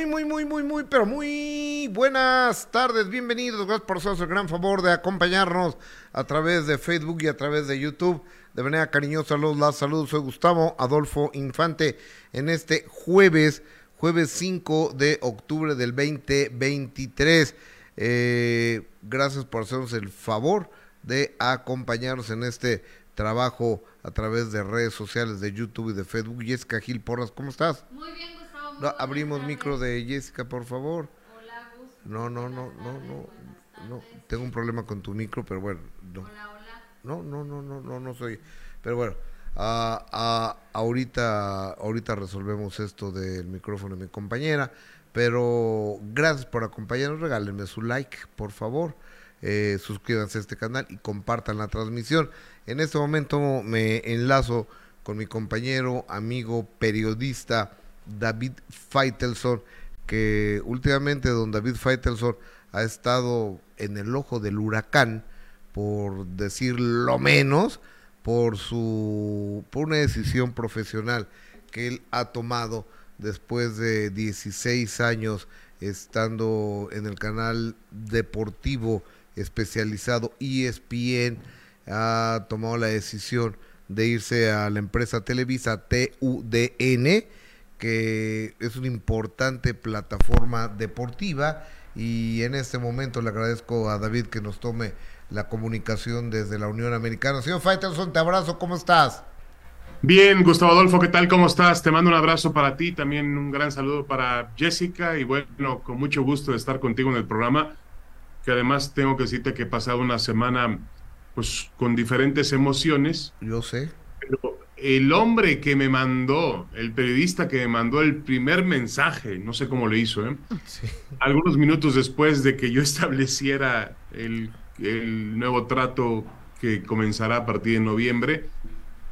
Muy, muy, muy, muy, muy, pero muy buenas tardes. Bienvenidos. Gracias por hacer el gran favor de acompañarnos a través de Facebook y a través de YouTube. De manera cariñosa los la saludos. Soy Gustavo Adolfo Infante en este jueves, jueves 5 de octubre del 2023. Eh, gracias por hacernos el favor de acompañarnos en este trabajo a través de redes sociales de YouTube y de Facebook. Jessica Gil Porras, ¿cómo estás? Muy bien, No, abrimos micro de Jessica, por favor. Hola, Gus. No, no, no, no, no, no. Tengo un problema con tu micro, pero bueno, no. Hola, hola. No, no, no, no, no, no soy. Pero bueno, ah, ah, ahorita, ahorita resolvemos esto del micrófono de mi compañera. Pero gracias por acompañarnos. Regálenme su like, por favor. Eh, suscríbanse a este canal y compartan la transmisión. En este momento me enlazo con mi compañero, amigo, periodista David Feitelson, que últimamente don David Feitelson ha estado en el ojo del huracán por decir lo menos, por su por una decisión profesional que él ha tomado después de 16 años estando en el canal deportivo especializado ESPN, ha tomado la decisión de irse a la empresa Televisa TUDN, que es una importante plataforma deportiva y en este momento le agradezco a David que nos tome la comunicación desde la Unión Americana. Señor Faitelson, te abrazo, ¿cómo estás? Bien, Gustavo Adolfo, ¿qué tal? ¿Cómo estás? Te mando un abrazo para ti, también un gran saludo para Jessica y bueno, con mucho gusto de estar contigo en el programa, que además tengo que decirte que he pasado una semana pues con diferentes emociones, Yo sé. pero el hombre que me mandó, el periodista que me mandó el primer mensaje, no sé cómo lo hizo, ¿eh? Sí. algunos minutos después de que yo estableciera el, el nuevo trato que comenzará a partir de noviembre,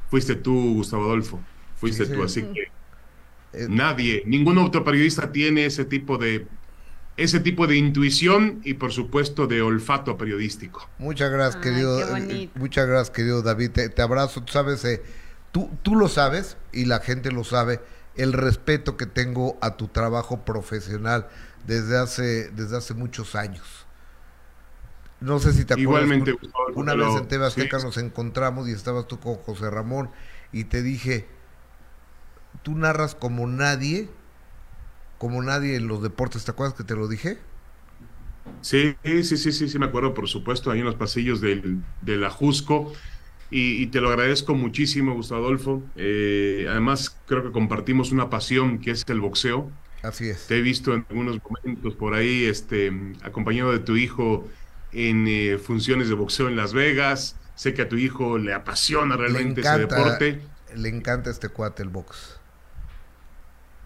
fuiste tú, Gustavo Adolfo. Fuiste Sí, sí. tú, así que Eh, nadie, ningún otro periodista tiene ese tipo de ese tipo de intuición y por supuesto de olfato periodístico. Muchas gracias, Ay, querido. qué eh, muchas gracias, querido David. Te, te abrazo. Tú sabes, eh, tú, tú lo sabes y la gente lo sabe, el respeto que tengo a tu trabajo profesional desde hace, desde hace muchos años. No sé si te acuerdas. Igualmente, un- una pero- vez en TV Azteca sí, nos encontramos y estabas tú con José Ramón y te dije, tú narras como nadie, como nadie en los deportes. ¿Te acuerdas que te lo dije? Sí, sí, sí, sí, sí, me acuerdo, por supuesto, ahí en los pasillos del, de la Jusco. Y, y te lo agradezco muchísimo, Gustavo Adolfo. Eh, además, creo que compartimos una pasión que es el boxeo. Así es. Te he visto en algunos momentos por ahí, este, acompañado de tu hijo en eh, funciones de boxeo en Las Vegas. Sé que a tu hijo le apasiona realmente ese encanta. deporte. Le encanta este cuate el box.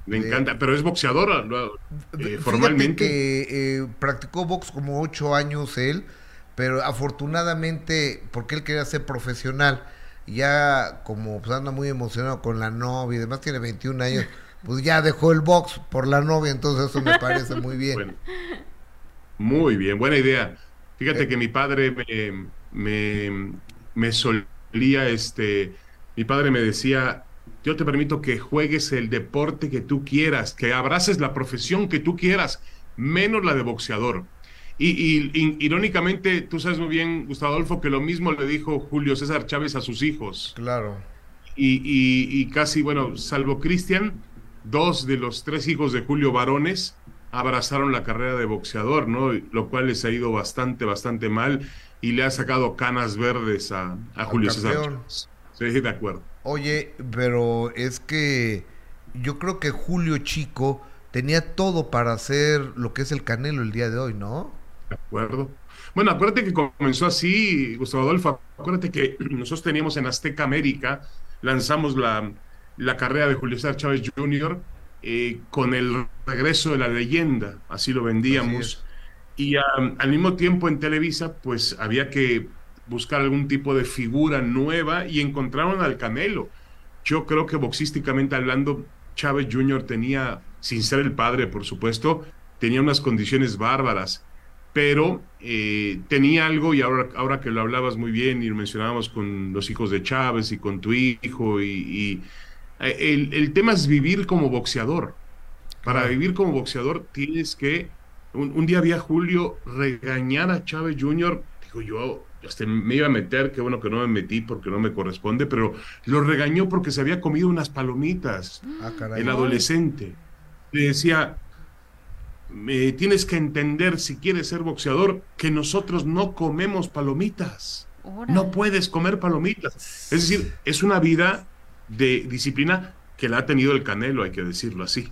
Le encanta, pero es boxeador lo- eh, formalmente. que eh, practicó box como ocho años él, pero afortunadamente, porque él quería ser profesional, ya como pues, anda muy emocionado con la novia y demás, tiene 21 años, pues ya dejó el box por la novia, entonces eso me parece muy bien. Bueno, muy bien, buena idea. Fíjate Eh. que mi padre me, me, me solía, este, mi padre me decía, yo te permito que juegues el deporte que tú quieras, que abraces la profesión que tú quieras, menos la de boxeador. Y, y- y- irónicamente, tú sabes muy bien, Gustavo Adolfo, que lo mismo le dijo Julio César Chávez a sus hijos. Claro. Y, y- y casi, bueno, salvo Cristian, dos de los tres hijos de Julio varones abrazaron la carrera de boxeador, ¿no? Lo cual les ha ido bastante, bastante mal y le ha sacado canas verdes a, Julio César. Chávez. Sí, de acuerdo. Oye, pero es que yo creo que Julio Chico tenía todo para hacer lo que es el Canelo el día de hoy, ¿no? De acuerdo. Bueno, acuérdate que comenzó así, Gustavo Adolfo. Acuérdate que nosotros teníamos en Azteca América, lanzamos la, la carrera de Julio César Chávez Jr. eh, con el regreso de la leyenda, así lo Así vendíamos. Y al mismo tiempo en Televisa, pues había que buscar algún tipo de figura nueva y encontraron al Canelo. Yo creo que boxísticamente hablando, Chávez Jr. tenía, sin ser el padre, por supuesto, tenía unas condiciones bárbaras, pero eh, tenía algo, y ahora, ahora que lo hablabas muy bien y lo mencionábamos con los hijos de Chávez y con tu hijo, y, y, eh, el, el tema es vivir como boxeador. Para vivir como boxeador tienes que, un, día había Julio regañar a Chávez Jr., digo yo, este, me iba a meter, qué bueno que no me metí porque no me corresponde, pero lo regañó porque se había comido unas palomitas, ah, el adolescente. Le decía, tienes que entender si quieres ser boxeador que nosotros no comemos palomitas. No puedes comer palomitas. Es decir, es una vida de disciplina que la ha tenido el Canelo, hay que decirlo así.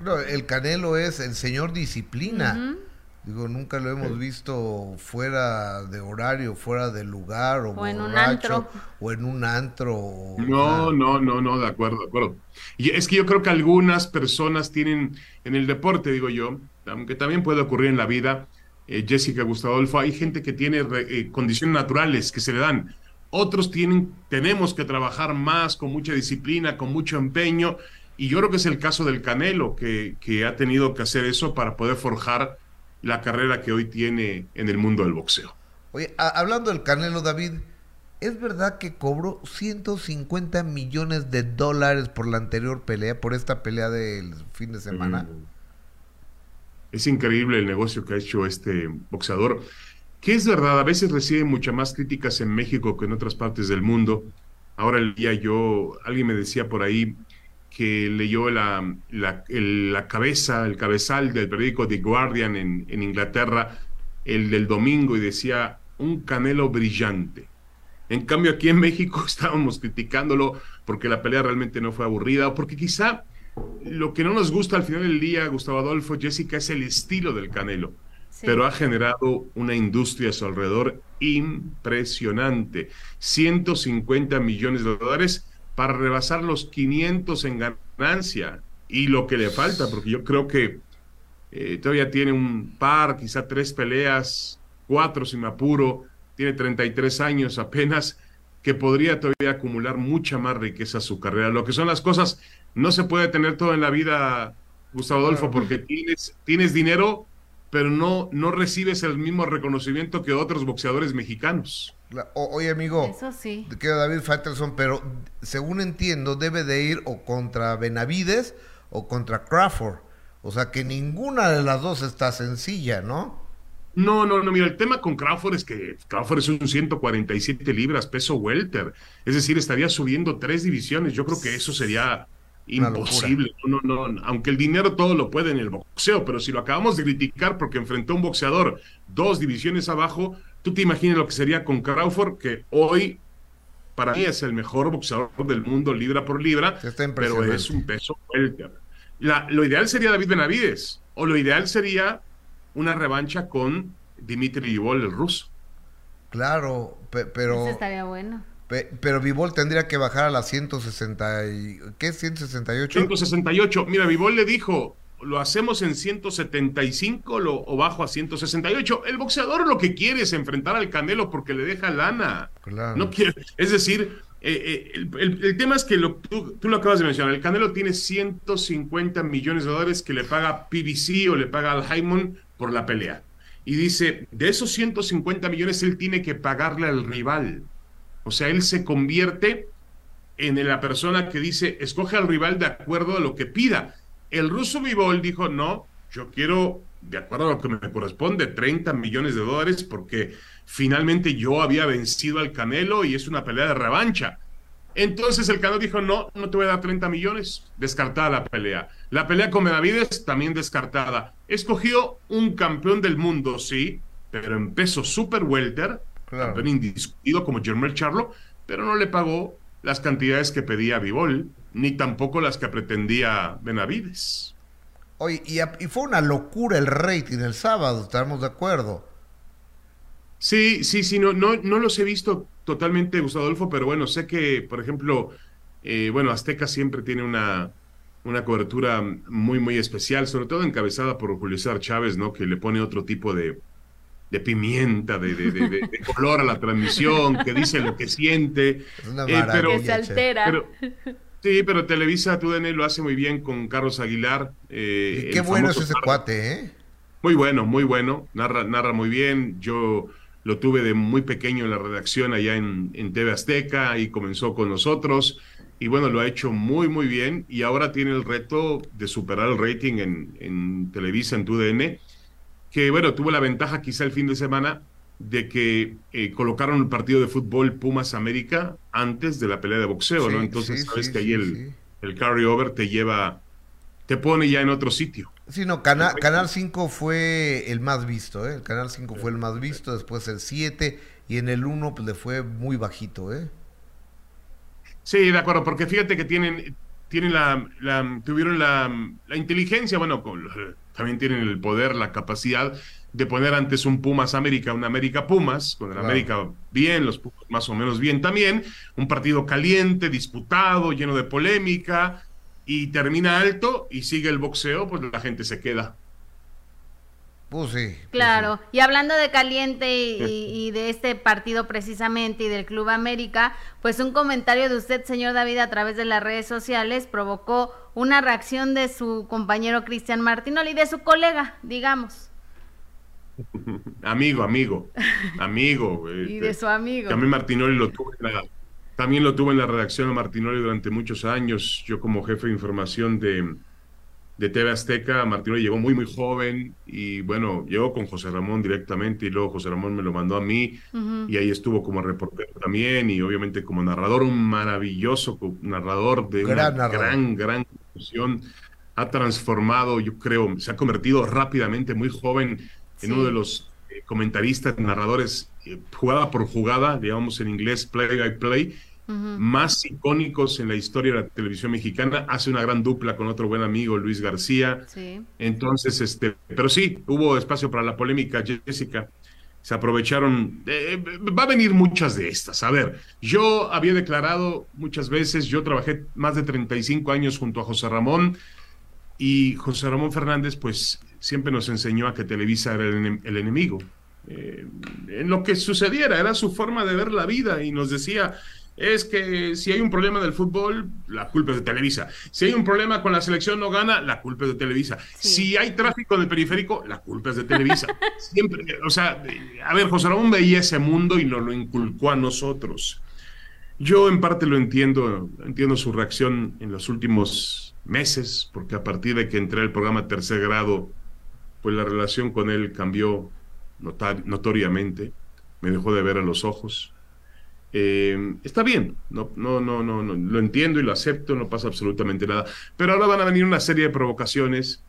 No, el Canelo es el señor disciplina. Digo, nunca lo hemos visto fuera de horario, fuera de lugar, o, en un antro. O en un antro. no, no, no, no, de acuerdo, de acuerdo. Y es que yo creo que algunas personas tienen, en el deporte, digo yo, aunque también puede ocurrir en la vida, eh, Jessica Gustavo Adolfo, hay gente que tiene eh, condiciones naturales que se le dan. Otros tienen, tenemos que trabajar más, con mucha disciplina, con mucho empeño. Y yo creo que es el caso del Canelo, que, que ha tenido que hacer eso para poder forjar la carrera que hoy tiene en el mundo del boxeo. Oye, hablando del Canelo David, ¿es verdad que cobró 150 millones de dólares por la anterior pelea, por esta pelea del fin de semana? Es increíble el negocio que ha hecho este boxeador, que es verdad, a veces recibe muchas más críticas en México que en otras partes del mundo. Ahora el día yo, alguien me decía por ahí, que leyó la, la, cabeza, el cabezal del periódico The Guardian en, en, Inglaterra, el del domingo, y decía un canelo brillante. En cambio, aquí en México estábamos criticándolo porque la pelea realmente no fue aburrida, o porque quizá lo que no nos gusta al final del día, Gustavo Adolfo, Jessica, es el estilo del canelo. Pero ha generado una industria a su alrededor impresionante. 150 millones de dólares para rebasar los 500 en ganancia y lo que le falta, porque yo creo que eh, todavía tiene un par, quizá tres peleas, cuatro si me apuro, tiene 33 años apenas, que podría todavía acumular mucha más riqueza a su carrera. Lo que son las cosas, no se puede tener todo en la vida, Gustavo Adolfo, porque tienes, tienes dinero, pero no, no recibes el mismo reconocimiento que otros boxeadores mexicanos oye, amigo. Eso sí. Queda David Faitelson, pero según entiendo, debe de ir o contra Benavides o contra Crawford. O sea que ninguna de las dos está sencilla, ¿no? No, no, no, mira, el tema con Crawford es que Crawford es un 147 libras, peso welter. Es decir, estaría subiendo tres divisiones. Yo creo que eso sería imposible. No, no, no, aunque el dinero todo lo puede en el boxeo, pero si lo acabamos de criticar porque enfrentó a un boxeador dos divisiones abajo, Tú te imaginas lo que sería con Crawford, que hoy para mí es el mejor boxeador del mundo libra por libra, pero es un peso lo ideal sería David Benavides, o lo ideal sería una revancha con Dimitri Vivol, el ruso. Claro, pero... Eso estaría bueno. pero Vivol tendría que bajar a las 160 y... ¿Qué? ¿168? 168. Mira, Vivol le dijo, lo hacemos en 175 lo, o bajo a 168. El boxeador lo que quiere es enfrentar al Canelo porque le deja lana. No quiere, es decir, eh, eh, el, tema es que lo, tú, lo acabas de mencionar, el Canelo tiene 150 millones de dólares que le paga PBC o le paga al Hyman por la pelea. Y dice, de esos 150 millones él tiene que pagarle al rival. O sea, él se convierte en la persona que dice, escoge al rival de acuerdo a lo que pida. El ruso Vivol dijo, no, yo quiero, de acuerdo a lo que me corresponde, 30 millones de dólares porque finalmente yo había vencido al Canelo y es una pelea de revancha. Entonces el Canelo dijo, no, no te voy a dar 30 millones, descartada la pelea. La pelea con Benavides también descartada. Escogió un campeón del mundo, sí, pero en peso super welter, campeón indiscutido como Jermel Charlo, pero no le pagó las cantidades que pedía Vivol ni tampoco las que pretendía Benavides. Oye, y, fue una locura el rating el sábado, estamos de acuerdo. Sí, sí, sí, no, no, no los he visto totalmente, Gustavo Adolfo, pero bueno, sé que, por ejemplo, eh, bueno, Azteca siempre tiene una, una cobertura muy, muy especial, sobre todo encabezada por Julio César Chávez, ¿no? Que le pone otro tipo de, de pimienta, de, de, de, color a la transmisión, que dice lo que siente. Es una eh, pero, que se altera. Sí, pero Televisa, TUDN lo hace muy bien con Carlos Aguilar. Eh, qué bueno es ese cuate, ¿eh? Muy bueno, muy bueno. Narra, narra muy bien. Yo lo tuve de muy pequeño en la redacción allá en, en TV Azteca y comenzó con nosotros. y bueno, lo ha hecho muy, muy bien y ahora tiene el reto de superar el rating en, en Televisa, en TUDN, que bueno, tuvo la ventaja quizá el fin de semana de que eh, colocaron el partido de fútbol Pumas América antes de la pelea de boxeo, ¿no? Entonces sabes que ahí el, el carryover te lleva, te pone ya en otro sitio. Sí, no, Canal, Canal 5 fue el más visto, ¿eh? El Canal 5 fue el más visto, después el 7 y en el 1 pues, le fue muy bajito, ¿eh? Sí, de acuerdo, porque fíjate que tienen, tienen la, tuvieron la, la inteligencia, bueno, también tienen el poder, la capacidad de poner antes un Pumas América, un América Pumas, con el América bien, los Pumas más o menos bien también, un partido caliente, disputado, lleno de polémica, y termina alto y sigue el boxeo, pues la gente se queda. Pues sí. Pues claro, y hablando de caliente y, de este partido precisamente y del Club América, pues un comentario de usted, señor David, a través de las redes sociales provocó una reacción de su compañero Cristian Martinoli, de su colega, digamos. amigo, amigo, amigo. y de este, su amigo. Que a mí Martinoli lo tuve también lo tuve en la redacción a Martinoli durante muchos años, yo como jefe de información de de TV Azteca, Martino llegó muy, muy joven y bueno, llegó con José Ramón directamente y luego José Ramón me lo mandó a mí y ahí estuvo como reportero también y obviamente como narrador, un maravilloso narrador de gran una gran, gran función. Ha transformado, yo creo, se ha convertido rápidamente, muy joven, en uno de los eh, comentaristas, narradores, eh, jugada por jugada, digamos en inglés, play by play, más icónicos en la historia de la televisión mexicana. Hace una gran dupla con otro buen amigo, Luis García. Entonces, este, pero sí, hubo espacio para la polémica, Jessica. Se aprovecharon. Eh, va a venir muchas de estas. A ver, yo había declarado muchas veces, yo trabajé más de 35 años junto a José Ramón y José Ramón Fernández, pues siempre nos enseñó a que Televisa era el, enemigo. Eh, en lo que sucediera, era su forma de ver la vida y nos decía, es que si hay un problema del fútbol, la culpa es de Televisa. Si hay un problema con la selección no gana, la culpa es de Televisa. Si hay tráfico en el periférico, la culpa es de Televisa. Siempre, o sea, a ver, José Ramón veía ese mundo y nos lo inculcó a nosotros. Yo en parte lo entiendo, entiendo su reacción en los últimos meses, porque a partir de que entré al programa tercer grado, pues la relación con él cambió notoriamente, me dejó de ver a los ojos eh, está bien, no, no, no, no, no, lo entiendo y lo acepto, no pasa absolutamente nada. Pero ahora van a venir una serie de provocaciones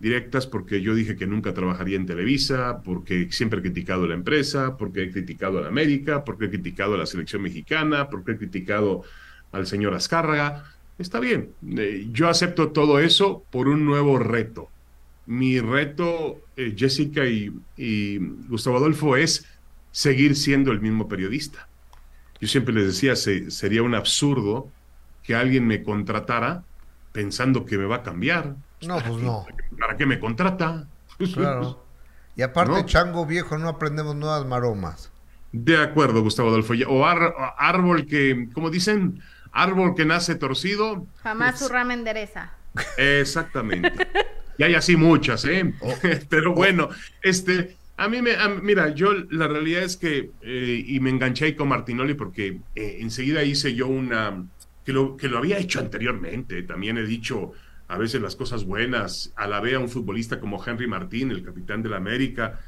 directas porque yo dije que nunca trabajaría en Televisa, porque siempre he criticado la empresa, porque he criticado a la América, porque he criticado a la selección mexicana, porque he criticado al señor Azcárraga. Está bien, eh, yo acepto todo eso por un nuevo reto. Mi reto, eh, Jessica y Gustavo Adolfo, es seguir siendo el mismo periodista yo siempre les decía, sería un absurdo que alguien me contratara pensando que me va a cambiar. No, pues no. ¿Para qué me contrata? Claro. Y aparte, chango viejo, no aprendemos nuevas maromas. De acuerdo, Gustavo Adolfo. O árbol que, como dicen, árbol que nace torcido. Jamás su rama endereza. Exactamente. y hay así muchas, ¿eh? Oh. Pero bueno, este, a mí me, mira, yo la realidad es que, eh, y me enganché ahí con Martinoli porque eh, enseguida hice yo una, que lo, que lo había hecho anteriormente, también he dicho a veces las cosas buenas, alabé a un futbolista como Henry Martín, el capitán de la América,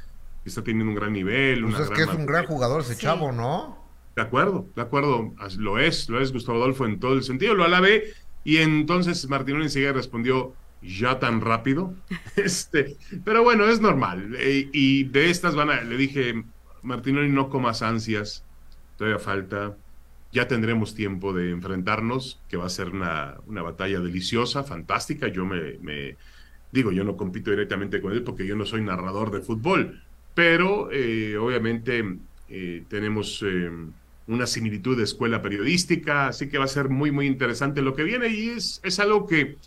que está teniendo un gran nivel. Pues es que es un gran jugador ese chavo, ¿no? De acuerdo, de acuerdo, lo es, lo es Gustavo Adolfo en todo el sentido, lo alabé y entonces Martinoli enseguida respondió, ya tan rápido. Este, pero bueno, es normal. Eh, y de estas van a, le dije, Martinoli, no comas ansias, todavía falta. Ya tendremos tiempo de enfrentarnos, que va a ser una, una batalla deliciosa, fantástica. Yo me, digo, yo no compito directamente con él porque yo no soy narrador de fútbol, pero eh, obviamente eh, tenemos una similitud de escuela periodística, así que va a ser muy, muy interesante lo que viene y es, es algo que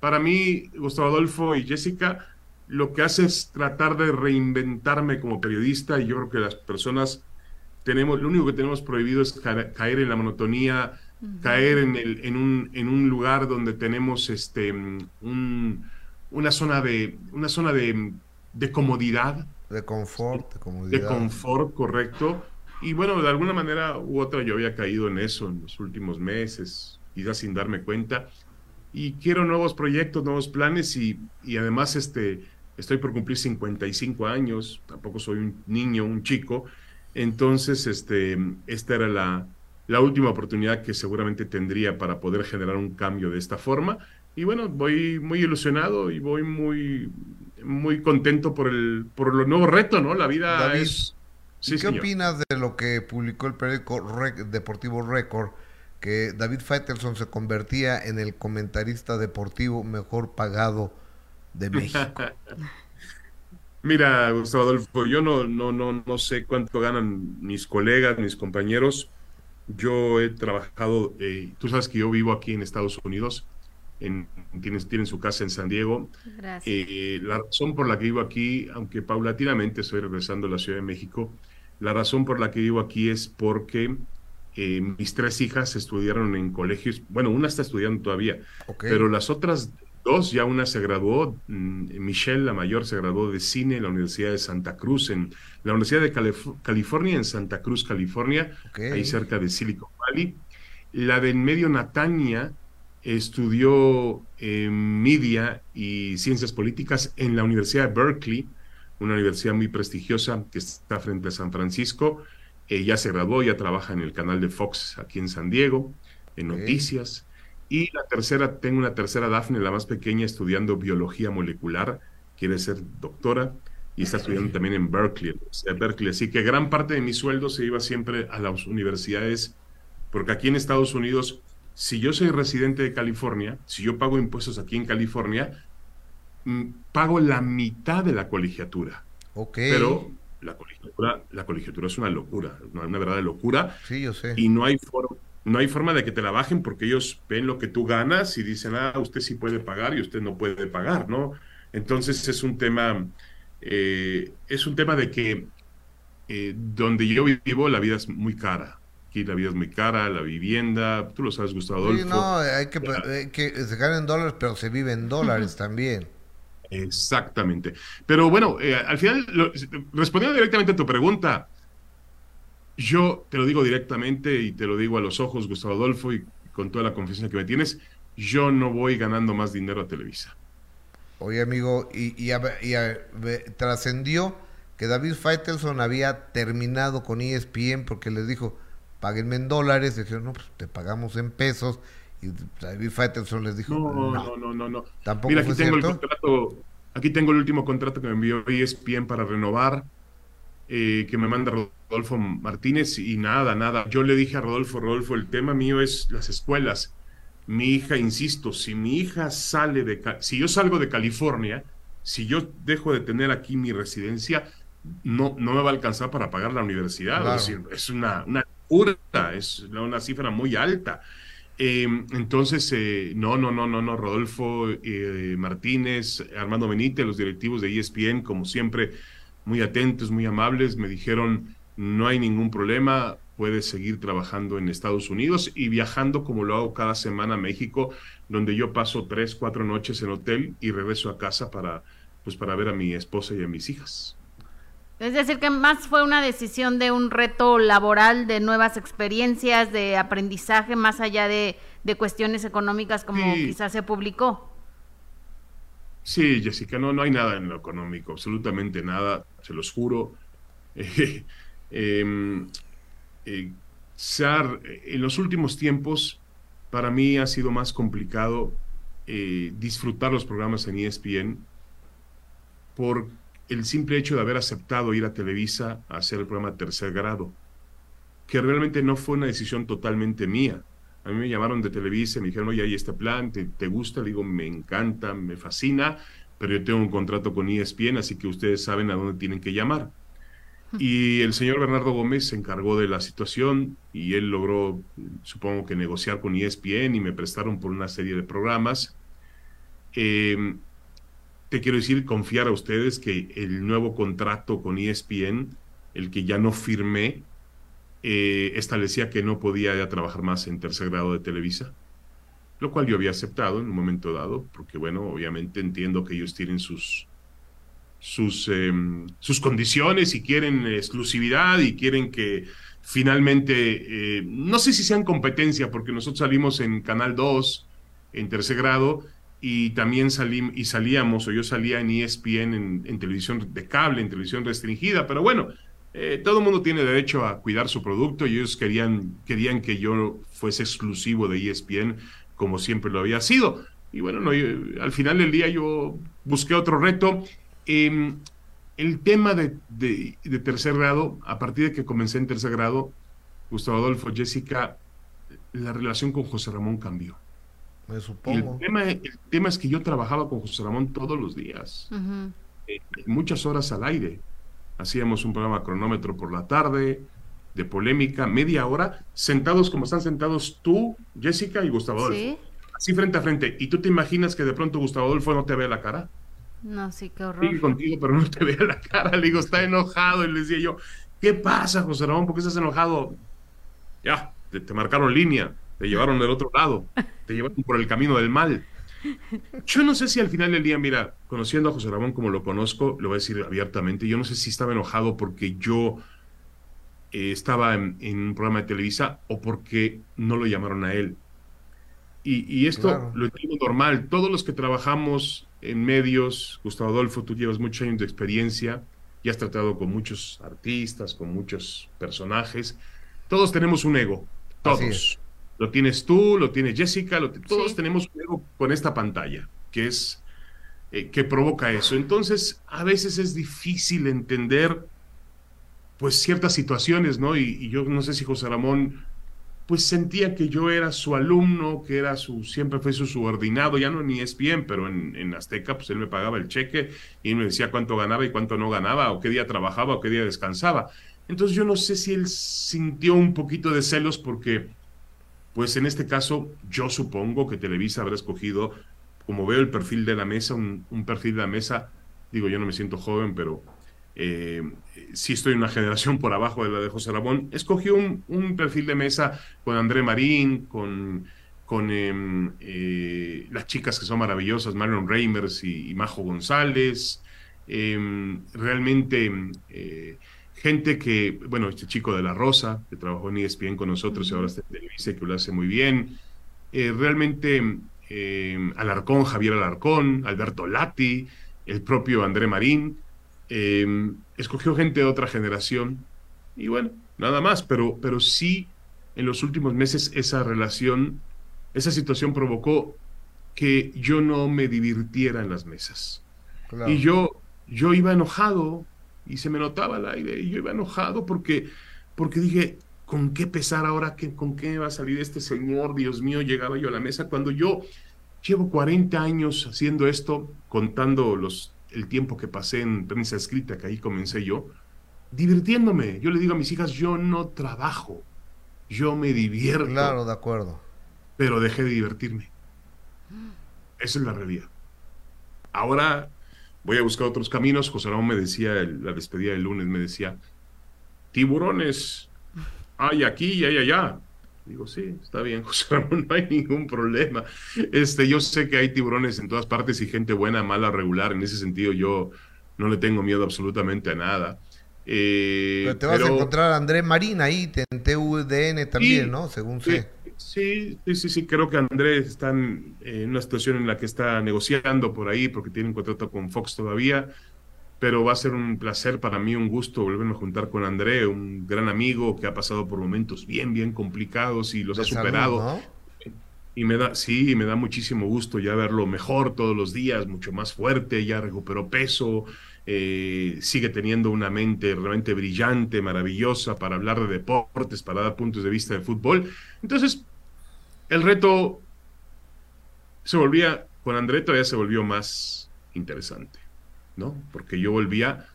para mí, Gustavo Adolfo y Jessica, lo que hace es tratar de reinventarme como periodista y yo creo que las personas tenemos, lo único que tenemos prohibido es caer en la monotonía, caer en, el, en, un, en un lugar donde tenemos este, un, una zona de, una zona de, de comodidad. De confort, de comodidad. De confort, correcto. Y bueno, de alguna manera u otra yo había caído en eso en los últimos meses, quizás sin darme cuenta. Y quiero nuevos proyectos, nuevos planes y, y además este, estoy por cumplir 55 años, tampoco soy un niño, un chico. Entonces, este, esta era la, la última oportunidad que seguramente tendría para poder generar un cambio de esta forma. Y bueno, voy muy ilusionado y voy muy, muy contento por el, por lo nuevo reto, ¿no? La vida es... ¿Qué opinas de lo que publicó el periódico Deportivo Record? Que David Faitelson se convertía en el comentarista deportivo mejor pagado de México. Mira, Gustavo Adolfo, yo no, no, no, no sé cuánto ganan mis colegas, mis compañeros. Yo he trabajado, eh, tú sabes que yo vivo aquí en Estados Unidos tienen, su casa en San Diego. Eh, la razón por la que vivo aquí, aunque paulatinamente estoy regresando a la Ciudad de México, la razón por la que vivo aquí es porque eh, mis tres hijas estudiaron en colegios, bueno, una está estudiando todavía, pero las otras dos, ya una se graduó, mm, Michelle, la mayor, se graduó de cine en la Universidad de Santa Cruz, en la Universidad de California, en Santa Cruz, California, ahí cerca de Silicon Valley. La de en medio, Natania, estudió eh, media y ciencias políticas en la Universidad de Berkeley, una universidad muy prestigiosa que está frente a San Francisco. Ya se graduó, ya trabaja en el canal de Fox aquí en San Diego, en noticias. Y la tercera, tengo una tercera Dafne, la más pequeña, estudiando biología molecular, quiere ser doctora y está estudiando también en Berkeley, en Berkeley. Así que gran parte de mi sueldo se iba siempre a las universidades, porque aquí en Estados Unidos si yo soy residente de California, si yo pago impuestos aquí en California, mm, pago la mitad de la colegiatura. Ok. Pero la colegiatura, la colegiatura es una locura, una verdadera locura. Sí, yo sé. Y no hay, no hay forma de que te la bajen porque ellos ven lo que tú ganas y dicen, ah, usted sí puede pagar y usted no puede pagar, ¿no? Entonces es un tema, eh, es un tema de que eh, donde yo vivo la vida es muy cara Aquí la vida es muy cara, la vivienda, tú lo sabes, Gustavo Adolfo. Sí, no, hay que, que se ganen dólares, pero se vive en dólares también. Exactamente. Pero bueno, eh, al final, respondiendo directamente a tu pregunta, yo te lo digo directamente y te lo digo a los ojos, Gustavo Adolfo, y con toda la confianza que me tienes, yo no voy ganando más dinero a Televisa. Oye, amigo, y, y, trascendió que David Faitelson había terminado con ESPN porque les dijo, páguenme en dólares. Dijeron, no, pues te pagamos en pesos. Y David Faitelson les dijo, no, no, no, no. no. ¿Tampoco Mira, aquí tengo el contrato, aquí tengo el último contrato que me envió ESPN para renovar, eh, que me manda Rodolfo Martínez y nada, nada. Yo le dije a Rodolfo, Rodolfo, el tema mío es las escuelas. Mi hija, insisto, si mi hija sale de, si yo salgo de California, si yo dejo de tener aquí mi residencia, no, no me va a alcanzar para pagar la universidad. Es, decir, es una, una es una cifra muy alta. Em, entonces, eh, no, no, no, no, no, Rodolfo eh, Martínez, Armando Benítez, los directivos de ESPN, como siempre, muy atentos, muy amables, me dijeron, no hay ningún problema, puedes seguir trabajando en Estados Unidos y viajando como lo hago cada semana a México, donde yo paso tres, cuatro noches en hotel y regreso a casa para, pues, para ver a mi esposa y a mis hijas. Es decir, que más fue una decisión de un reto laboral, de nuevas experiencias, de aprendizaje, más allá de, cuestiones económicas como quizás se publicó. Sí, Jessica, no, no hay nada en lo económico, absolutamente nada, se los juro. Em, eh, en los últimos tiempos, para mí ha sido más complicado eh, disfrutar los programas en ESPN por el simple hecho de haber aceptado ir a Televisa a hacer el programa Tercer Grado, que realmente no fue una decisión totalmente mía. A mí me llamaron de Televisa y me dijeron, oye, hay este plan, ¿te, te gusta? Le digo, me encanta, me fascina, pero yo tengo un contrato con ESPN, así que ustedes saben a dónde tienen que llamar. Y el señor Bernardo Gómez se encargó de la situación y él logró, supongo que negociar con ESPN y me prestaron por una serie de programas. Eh, te quiero decir, confiar a ustedes que el nuevo contrato con ESPN, el que ya no firmé, eh, establecía que no podía ya trabajar más en tercer grado de Televisa, lo cual yo había aceptado en un momento dado, porque bueno, obviamente entiendo que ellos tienen sus, sus, em, sus condiciones y quieren exclusividad y quieren que finalmente, eh, no sé si sean competencia, porque nosotros salimos en Canal 2, en tercer grado, y también salim, y salíamos, o yo salía en ESPN, en, televisión de cable, en televisión restringida, pero bueno, eh, todo el mundo tiene derecho a cuidar su producto y ellos querían, querían que yo fuese exclusivo de ESPN como siempre lo había sido. Y bueno, no, al final del día yo busqué otro reto. Em, el tema de, de, tercer grado, a partir de que comencé en tercer grado, Gustavo Adolfo, Jessica, la relación con José Ramón cambió. Me supongo. El tema, el tema, es que yo trabajaba con José Ramón todos los días, eh, muchas horas al aire. Hacíamos un programa cronómetro por la tarde, de polémica, media hora, sentados como están sentados tú, Jessica y Gustavo Adolfo. Así frente a frente. ¿Y tú te imaginas que de pronto Gustavo Adolfo no te ve la cara? No, sí, qué horror. Sigue contigo, pero no te ve la cara. Le digo, está enojado. Y le decía yo, ¿qué pasa, José Ramón? ¿Por qué estás enojado? Ya, te marcaron línea te llevaron del otro lado, te llevaron por el camino del mal. Yo no sé si al final del día, mira, conociendo a José Ramón como lo conozco, lo voy a decir abiertamente, yo no sé si estaba enojado porque yo eh, estaba en, un programa de Televisa o porque no lo llamaron a él. Y, esto lo entiendo normal. Todos los que trabajamos en medios, Gustavo Adolfo, tú llevas muchos años de experiencia y has tratado con muchos artistas, con muchos personajes. Todos tenemos un ego, todos. Lo tienes tú, lo tiene Jessica, lo todos tenemos algo con esta pantalla, que es eh, que provoca eso. Entonces, a veces es difícil entender pues ciertas situaciones, ¿no? Y, yo no sé si José Ramón pues sentía que yo era su alumno, que era su, siempre fue su subordinado, ya no ni es bien, pero en, en, Azteca, pues él me pagaba el cheque y me decía cuánto ganaba y cuánto no ganaba, o qué día trabajaba, o qué día descansaba. Entonces yo no sé si él sintió un poquito de celos porque pues en este caso yo supongo que Televisa habrá escogido, como veo el perfil de la mesa, un, perfil de la mesa, digo, yo no me siento joven, pero eh, sí estoy en una generación por abajo de la de José Ramón, escogió un, perfil de mesa con André Marín, con, con em, eh, las chicas que son maravillosas, Marion Reimers y, Majo González, em, realmente... Gente que, bueno, este chico de La Rosa, que trabajó en ESPN con nosotros y ahora está en Televisa, que lo hace muy bien. Eh, realmente eh, Alarcón, Javier Alarcón, Alberto Lati, el propio André Marín, eh, escogió gente de otra generación y bueno, nada más, pero, pero sí en los últimos meses esa relación, esa situación provocó que yo no me divirtiera en las mesas. Y yo, yo iba enojado y se me notaba al aire y yo iba enojado porque, porque dije, ¿con qué pesar ahora? que ¿Con qué va a salir este señor? Dios mío, llegaba yo a la mesa cuando yo llevo 40 años haciendo esto, contando los, el tiempo que pasé en prensa escrita, que ahí comencé yo, divirtiéndome. Yo le digo a mis hijas, yo no trabajo, yo me divierto. Claro, de acuerdo. Pero dejé de divertirme. Esa es la realidad. Ahora voy a buscar otros caminos. José Ramón me decía, la despedida del lunes, me decía, tiburones hay aquí y hay allá. Digo, sí, está bien, José Ramón, no hay ningún problema. Este, yo sé que hay tiburones en todas partes y gente buena, mala, regular. En ese sentido, yo no le tengo miedo absolutamente a nada. Eh, pero te vas a encontrar a André Marín ahí en TUDN también, ¿no? Según sé. Sí, sí, sí, sí, creo que Andrés está en, una situación en la que está negociando por ahí porque tiene un contrato con Fox todavía, pero va a ser un placer para mí, un gusto volverme a juntar con André, un gran amigo que ha pasado por momentos bien, bien complicados y los ha superado. Y me da, sí, me da muchísimo gusto ya verlo mejor todos los días, mucho más fuerte, ya recuperó peso, eh, sigue teniendo una mente realmente brillante, maravillosa para hablar de deportes, para dar puntos de vista de fútbol. Entonces, el reto se volvía, con André todavía se volvió más interesante, ¿no? Porque yo volvía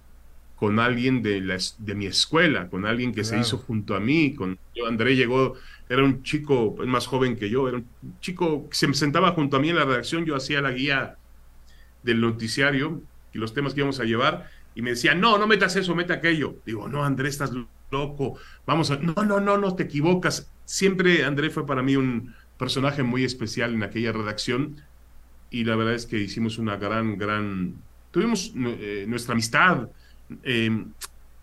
con alguien de, la, de mi escuela, con alguien que se hizo junto a mí, con yo, André llegó, era un chico más joven que yo, era un chico que se sentaba junto a mí en la redacción, yo hacía la guía del noticiario y los temas que íbamos a llevar, y me decía, no, no metas eso, mete aquello. Digo, no, André, estás loco, vamos a, no, no, no, no, te equivocas. Siempre André fue para mí un personaje muy especial en aquella redacción, y la verdad es que hicimos una gran, gran tuvimos eh, nuestra amistad. Eh,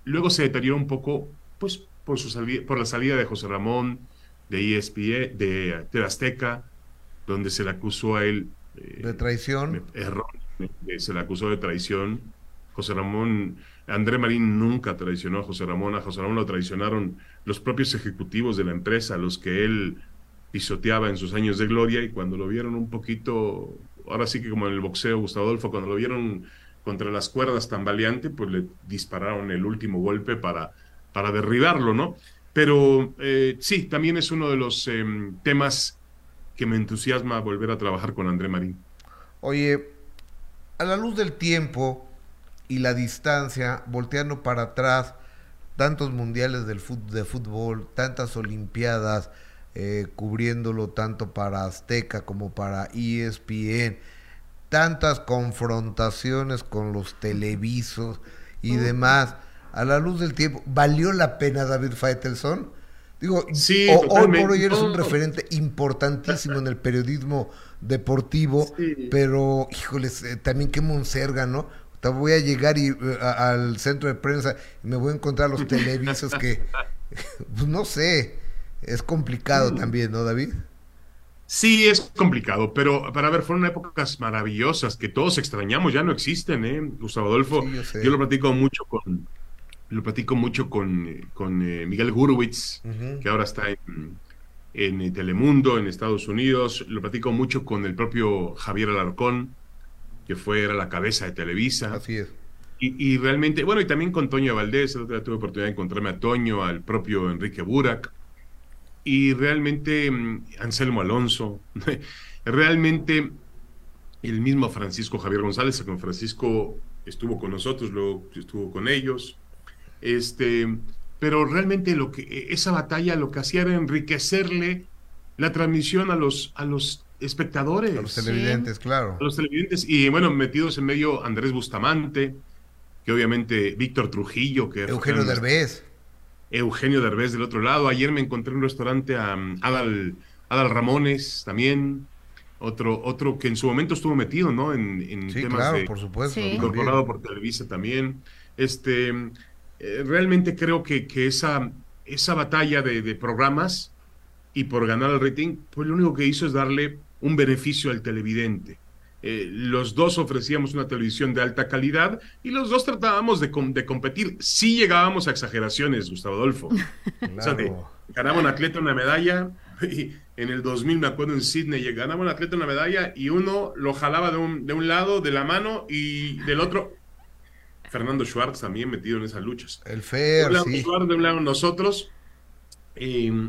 luego se deterioró un poco, pues, por, su por la salida de José Ramón, de ESPN, de, de Azteca, donde se le acusó a él. Eh, de traición. Error, se le acusó de traición. José Ramón, André Marín nunca traicionó a José Ramón, a José Ramón lo traicionaron los propios ejecutivos de la empresa, los que él pisoteaba en sus años de gloria y cuando lo vieron un poquito, ahora sí que como en el boxeo, Gustavo Adolfo, cuando lo vieron contra las cuerdas tan valiente, pues le dispararon el último golpe para, para derribarlo, ¿no? Pero eh, sí, también es uno de los em, temas que me entusiasma volver a trabajar con André Marín. Oye, a la luz del tiempo y la distancia, volteando para atrás, tantos mundiales del de fútbol, tantas olimpiadas, eh, cubriéndolo tanto para Azteca como para ESPN, tantas confrontaciones con los televisos y demás. A la luz del tiempo, ¿valió la pena David Faitelson? Digo, hoy por hoy eres un referente importantísimo en el periodismo deportivo, pero híjoles, eh, también qué monserga, ¿no? Te voy a llegar y, eh, al centro de prensa y me voy a encontrar los televisos que, pues no sé, es complicado mm. también, ¿no, David? Sí, es complicado, pero para ver, fueron épocas maravillosas que todos extrañamos, ya no existen, ¿eh? Gustavo Adolfo, yo, lo platico mucho con, lo platico mucho con, con eh, Miguel Gurwitz, que ahora está en, en, eh, Telemundo, en Estados Unidos, lo platico mucho con el propio Javier Alarcón, que fue, era la cabeza de Televisa. Así es. Y, realmente, bueno, y también con Toño Valdés, otro día tuve oportunidad de encontrarme a Toño, al propio Enrique Burak, y realmente mm, Anselmo Alonso, realmente el mismo Francisco Javier González, con Francisco estuvo con nosotros, luego estuvo con ellos, este, pero realmente lo que e, esa batalla lo que hacía era enriquecerle la transmisión a los a los espectadores, a los televidentes, claro, a los televidentes y bueno metidos en medio Andrés Bustamante, que obviamente Víctor Trujillo, que Eugenio Derbez Eugenio Derbez del otro lado. Ayer me encontré en un restaurante a um, Adal, Adal Ramones también. Otro, otro que en su momento estuvo metido, ¿no? En, en sí, claro, por supuesto. Incorporado por Televisa también. Este, eh, realmente creo que, que esa, esa batalla de, de, programas y por ganar el rating, pues lo único que hizo es darle un beneficio al televidente. Eh, los dos ofrecíamos una televisión de alta calidad y los dos tratábamos de, de competir. Sí llegábamos a exageraciones, Gustavo Adolfo. O sea, ganaba un atleta una medalla y en el 2000 me acuerdo en Sydney, ganaba un atleta una medalla y uno lo jalaba de un, de un lado de la mano y del otro. Fernando Schwartz también metido en esas luchas. El Fer, de sí. Schwartz, de un lado nosotros, eh,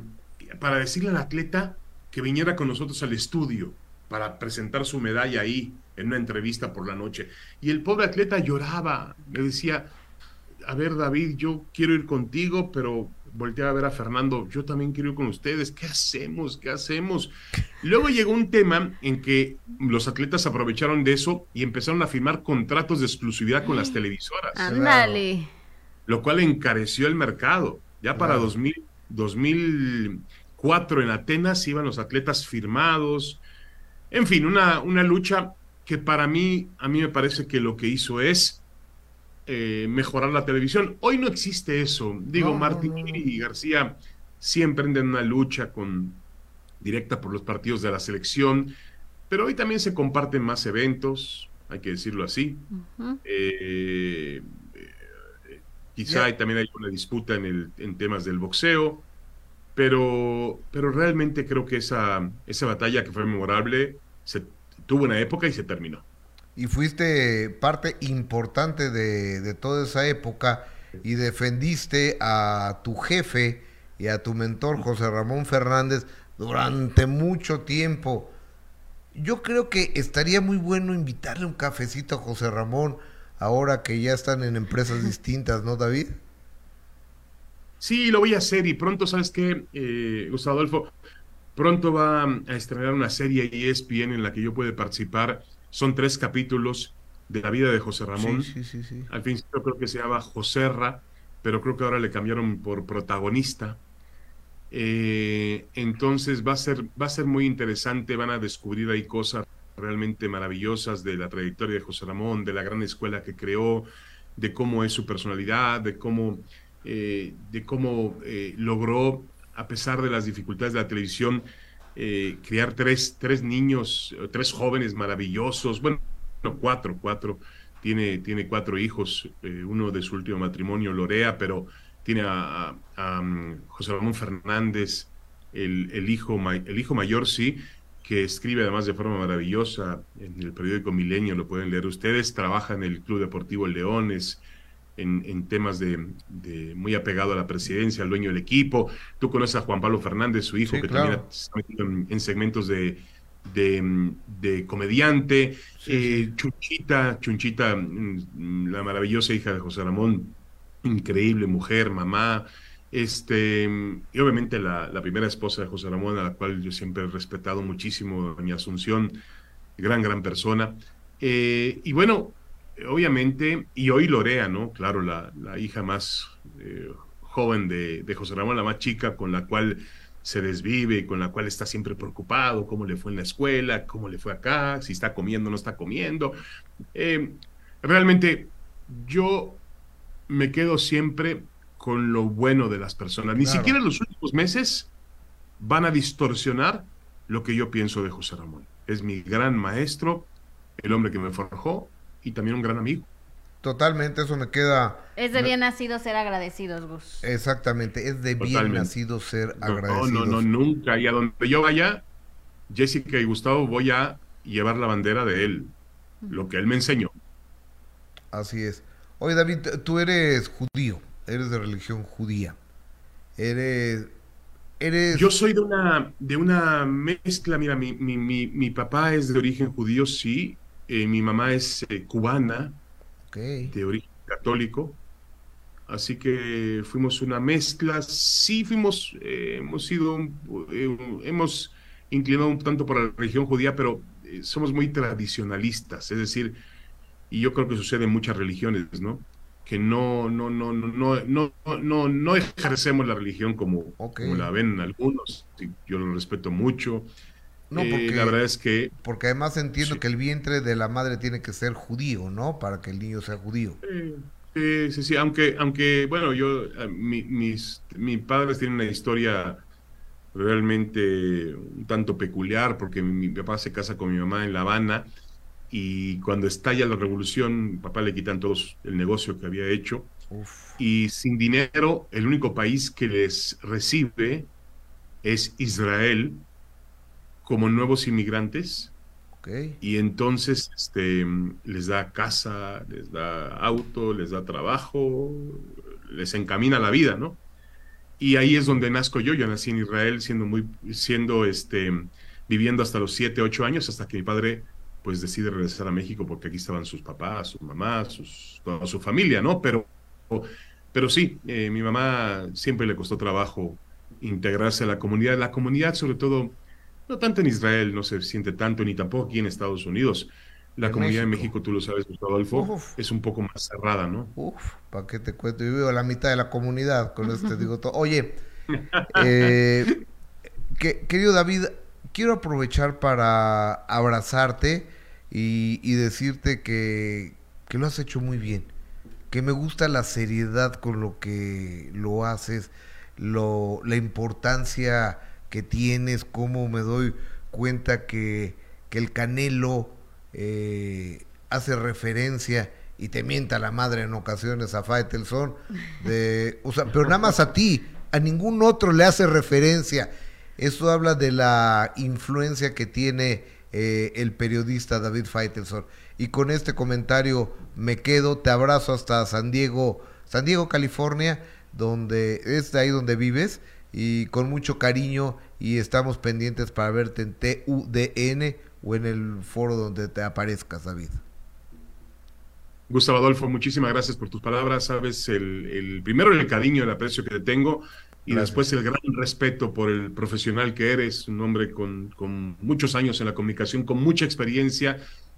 para decirle al atleta que viniera con nosotros al estudio para presentar su medalla ahí en una entrevista por la noche. Y el pobre atleta lloraba, le decía, a ver David, yo quiero ir contigo, pero volteaba a ver a Fernando, yo también quiero ir con ustedes, ¿qué hacemos? ¿Qué hacemos? Luego llegó un tema en que los atletas aprovecharon de eso y empezaron a firmar contratos de exclusividad con las televisoras. Ándale. Lo cual encareció el mercado. Ya para 2000, 2004 en Atenas iban los atletas firmados, en fin, una, una lucha que para mí, a mí me parece que lo que hizo es eh, mejorar la televisión. Hoy no existe eso. Digo, Martín y García siempre en una lucha con, directa por los partidos de la selección, pero hoy también se comparten más eventos, hay que decirlo así. Eh, eh, quizá también hay una disputa en, el, en temas del boxeo pero, pero realmente creo que esa, esa batalla que fue memorable se tuvo una época y se terminó. Y fuiste parte importante de, toda esa época y defendiste a tu jefe y a tu mentor José Ramón Fernández durante mucho tiempo. Yo creo que estaría muy bueno invitarle un cafecito a José Ramón ahora que ya están en empresas distintas, ¿no, David? Sí, lo voy a hacer y pronto, ¿sabes qué, eh, Gustavo Adolfo? Pronto va a estrenar una serie ESPN en la que yo puedo participar. Son tres capítulos de la vida de José Ramón. Sí, sí, sí, Al principio creo que se llama Joserra, pero creo que ahora le cambiaron por protagonista. Eh, entonces va a ser va a ser muy interesante, van a descubrir ahí cosas realmente maravillosas de la trayectoria de José Ramón, de la gran escuela que creó, de cómo es su personalidad, de cómo, eh, de cómo eh, logró, a pesar de las dificultades de la televisión, eh, criar tres, tres niños, tres jóvenes maravillosos, bueno, cuatro, cuatro, tiene, tiene cuatro hijos, uno de su último matrimonio, Lorea, pero tiene a, um, José Ramón Fernández, el, el, hijo, el hijo mayor, sí, que escribe además de forma maravillosa en el periódico Milenio, lo pueden leer ustedes, trabaja en el Club Deportivo Leones, en, en temas de, de, muy apegado a la presidencia, al dueño del equipo. Tú conoces a Juan Pablo Fernández, su hijo, que también está metido en, segmentos de, de, de comediante. Eh, Chunchita, Chunchita, mm, la maravillosa hija de José Ramón, increíble mujer, mamá. Este, y obviamente la, la, primera esposa de José Ramón, a la cual yo siempre he respetado muchísimo, mi Asunción, gran, gran persona. Eh, y bueno, obviamente, y hoy Lorea, ¿no? Claro, la, la hija más eh, joven de, de, José Ramón, la más chica, con la cual se desvive, con la cual está siempre preocupado, cómo le fue en la escuela, cómo le fue acá, si está comiendo o no está comiendo. Eh, realmente, yo me quedo siempre con lo bueno de las personas. Ni siquiera los últimos meses van a distorsionar lo que yo pienso de José Ramón. Es mi gran maestro, el hombre que me forjó y también un gran amigo. Totalmente, eso me queda. Es de bien nacido ser agradecidos, Gus. Exactamente, es de bien nacido ser agradecidos. No, no, no, nunca. Y a donde yo vaya, Jessica y Gustavo, voy a llevar la bandera de él, lo que él me enseñó. Así es. Oye, David, tú eres judío eres de religión judía. Eres... Eres... Yo soy de una, de una mezcla, mira, mi, mi, mi, papá es de origen judío, sí, eh, mi mamá es eh, cubana, de origen católico, así que fuimos una mezcla, sí fuimos, eh, hemos sido, hemos inclinado un tanto por la religión judía, pero somos muy tradicionalistas, es decir, y yo creo que sucede en muchas religiones, ¿no? que no, no, no, no, no, no, no ejercemos la religión como, como la ven algunos. Yo lo respeto mucho. No, eh, porque, la verdad es que... Porque además entiendo que el vientre de la madre tiene que ser judío, ¿no? Para que el niño sea judío. sí, sí, sí, aunque, aunque bueno, yo, eh, mi, mis, mis padres tienen una historia realmente un tanto peculiar, porque mi papá se casa con mi mamá en La Habana, y cuando estalla la revolución, papá le quitan todos el negocio que había hecho. Y sin dinero, el único país que les recibe es Israel como nuevos inmigrantes. Y entonces este, les da casa, les da auto, les da trabajo, les encamina la vida, ¿no? Y ahí es donde nazco yo. Yo nací en Israel siendo muy, siendo este, viviendo hasta los 7, 8 años, hasta que mi padre pues decide regresar a México porque aquí estaban sus papás, sus mamás, sus, toda su familia, ¿no? Pero, pero sí, eh, mi mamá siempre le costó trabajo integrarse a la comunidad. La comunidad, sobre todo, no tanto en Israel, no se siente tanto, ni tampoco aquí en Estados Unidos. La comunidad México. de México, tú lo sabes, Gustavo Adolfo, es un poco más cerrada, ¿no? Uf, ¿para qué te cuento? Yo vivo a la mitad de la comunidad, con esto te digo todo. Oye, eh, que, querido David, quiero aprovechar para abrazarte y, decirte que, lo has hecho muy bien, que me gusta la seriedad con lo que lo haces, lo, la importancia que tienes, cómo me doy cuenta que, el Canelo eh, hace referencia y te mienta la madre en ocasiones a Faitelson, de, o sea, pero nada más a ti, a ningún otro le hace referencia. Eso habla de la influencia que tiene eh, el periodista David Faitelson. Y con este comentario me quedo, te abrazo hasta San Diego, San Diego, California, donde es de ahí donde vives, y con mucho cariño y estamos pendientes para verte en TUDN o en el foro donde te aparezcas, David. Gustavo Adolfo, muchísimas gracias por tus palabras. Sabes, el, el primero el cariño, el aprecio que te tengo y después el gran respeto por el profesional que eres, un hombre con, con, muchos años en la comunicación, con mucha experiencia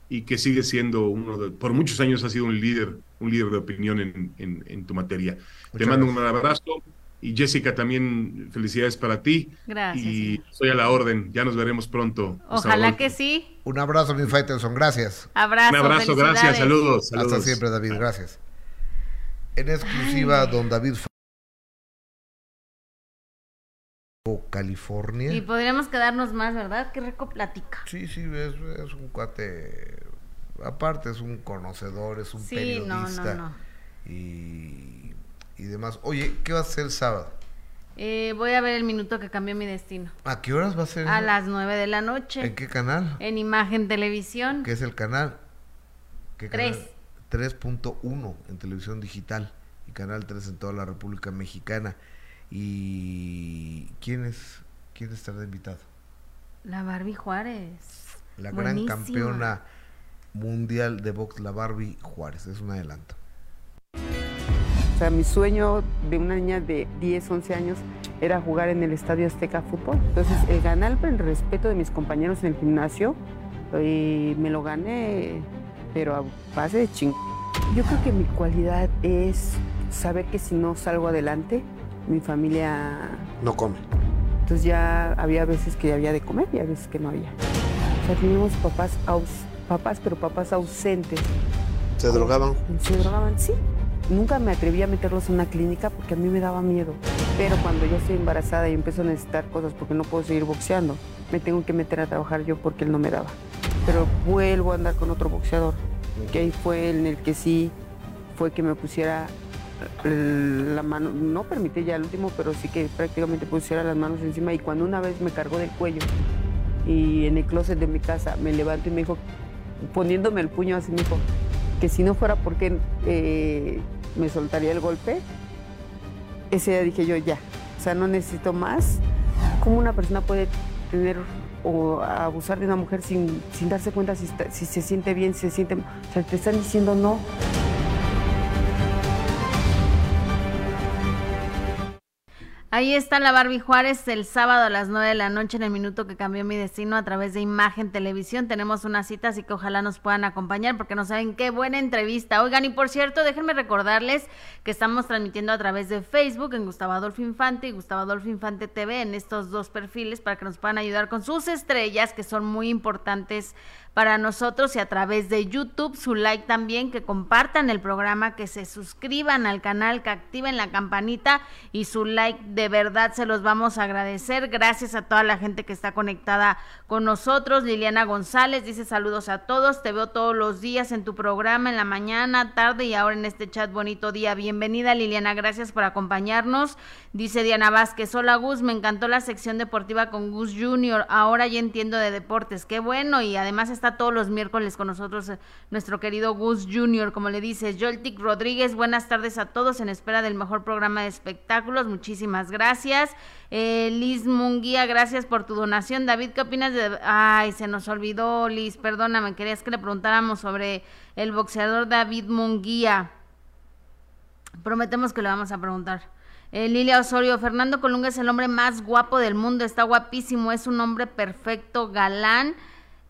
y que sigue siendo uno de, por muchos años ha sido un líder, un líder de opinión en, en, tu materia. Te mando un abrazo Y Jessica, también felicidades para ti. Gracias. Y soy a la orden. Ya nos veremos pronto. Ojalá que sí. Un abrazo, mi Faitelson. Gracias. Abrazo. Un abrazo, gracias. Saludos, Hasta siempre, David. Gracias. En exclusiva, don David California. Y podríamos quedarnos más, ¿verdad? Qué rico platica. Sí, sí, es, un cuate. Aparte, es un conocedor, es un sí, periodista. No, no, no. Y, y demás. Oye, ¿qué vas a hacer el sábado? Eh, voy a ver el minuto que cambió mi destino. ¿A qué horas va a ser? A las nueve de la noche. ¿En qué canal? En Imagen Televisión. ¿Qué es el canal? ¿Qué 3. 3.1 en televisión digital y Canal 3 en toda la República Mexicana. ¿Y quién es? ¿Quién estará invitado? La Barbie Juárez. La gran campeona mundial de box, la Barbie Juárez. Es un adelanto. O sea, mi sueño de una niña de 10, 11 años era jugar en el Estadio Azteca Fútbol. Entonces, el ganar el respeto de mis compañeros en el gimnasio, y me lo gané, pero a base de ching. Yo creo que mi cualidad es saber que si no salgo adelante, mi familia... No come. Entonces ya había veces que había de comer y a veces que no había. O sea, teníamos papás, papás, pero papás ausentes. ¿Se drogaban? Se drogaban, sí. Nunca me atreví a meterlos en una clínica porque a mí me daba miedo. Pero cuando yo estoy embarazada y empiezo a necesitar cosas porque no puedo seguir boxeando, me tengo que meter a trabajar yo porque él no me daba. Pero vuelvo a andar con otro boxeador, que ahí fue en el que sí fue que me pusiera la mano, no permití ya el último, pero sí que prácticamente pusiera las manos encima y cuando una vez me cargó del cuello y en el closet de mi casa me levanto y me dijo, poniéndome el puño así, me dijo, que si no fuera porque eh, me soltaría el golpe, ese día dije yo ya, o sea, no necesito más. ¿Cómo una persona puede tener o abusar de una mujer sin, sin darse cuenta si, si se siente bien, si se siente... O sea, te están diciendo no. Ahí está la Barbie Juárez el sábado a las 9 de la noche en el minuto que cambió mi destino a través de Imagen Televisión. Tenemos una cita, así que ojalá nos puedan acompañar porque no saben qué buena entrevista. Oigan, y por cierto, déjenme recordarles que estamos transmitiendo a través de Facebook en Gustavo Adolfo Infante y Gustavo Adolfo Infante TV en estos dos perfiles para que nos puedan ayudar con sus estrellas que son muy importantes para nosotros y a través de YouTube, su like también, que compartan el programa, que se suscriban al canal, que activen la campanita y su like de verdad se los vamos a agradecer. Gracias a toda la gente que está conectada con nosotros. Liliana González dice saludos a todos, te veo todos los días en tu programa, en la mañana, tarde y ahora en este chat bonito día. Bienvenida Liliana, gracias por acompañarnos. Dice Diana Vázquez, hola Gus, me encantó la sección deportiva con Gus Junior, ahora ya entiendo de deportes, qué bueno y además está todos los miércoles con nosotros eh, nuestro querido Gus Junior, como le dices, Joltic Rodríguez, buenas tardes a todos en espera del mejor programa de espectáculos, muchísimas gracias. Eh, Liz Munguía, gracias por tu donación. David, ¿qué opinas de... Ay, se nos olvidó, Liz, perdóname, querías que le preguntáramos sobre el boxeador David Munguía. Prometemos que le vamos a preguntar. Eh, Lilia Osorio, Fernando Colunga es el hombre más guapo del mundo, está guapísimo, es un hombre perfecto, galán,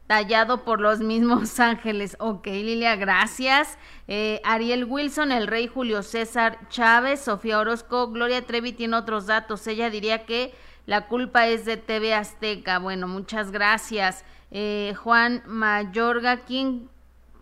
tallado por los mismos ángeles. Ok, Lilia, gracias. Eh, Ariel Wilson, el rey Julio César Chávez, Sofía Orozco, Gloria Trevi tiene otros datos. Ella diría que la culpa es de TV Azteca. Bueno, muchas gracias. Eh, Juan Mayorga, ¿quién,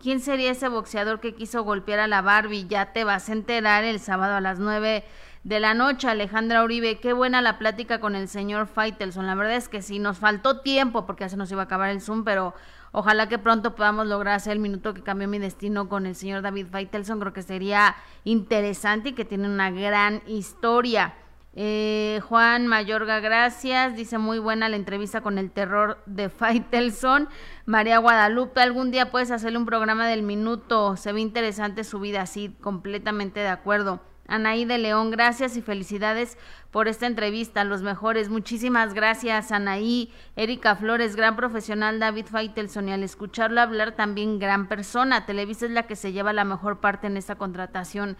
¿quién sería ese boxeador que quiso golpear a la Barbie? Ya te vas a enterar el sábado a las nueve de la noche, Alejandra Uribe. Qué buena la plática con el señor Faitelson. La verdad es que sí, nos faltó tiempo porque ya se nos iba a acabar el Zoom, pero ojalá que pronto podamos lograr hacer el minuto que cambió mi destino con el señor David Faitelson. Creo que sería interesante y que tiene una gran historia. Eh, Juan Mayorga, gracias. Dice muy buena la entrevista con el terror de Faitelson. María Guadalupe, algún día puedes hacerle un programa del minuto. Se ve interesante su vida, sí, completamente de acuerdo. Anaí de León, gracias y felicidades por esta entrevista, los mejores. Muchísimas gracias, Anaí. Erika Flores, gran profesional, David Faitelson, y al escucharlo hablar también gran persona. Televisa es la que se lleva la mejor parte en esta contratación.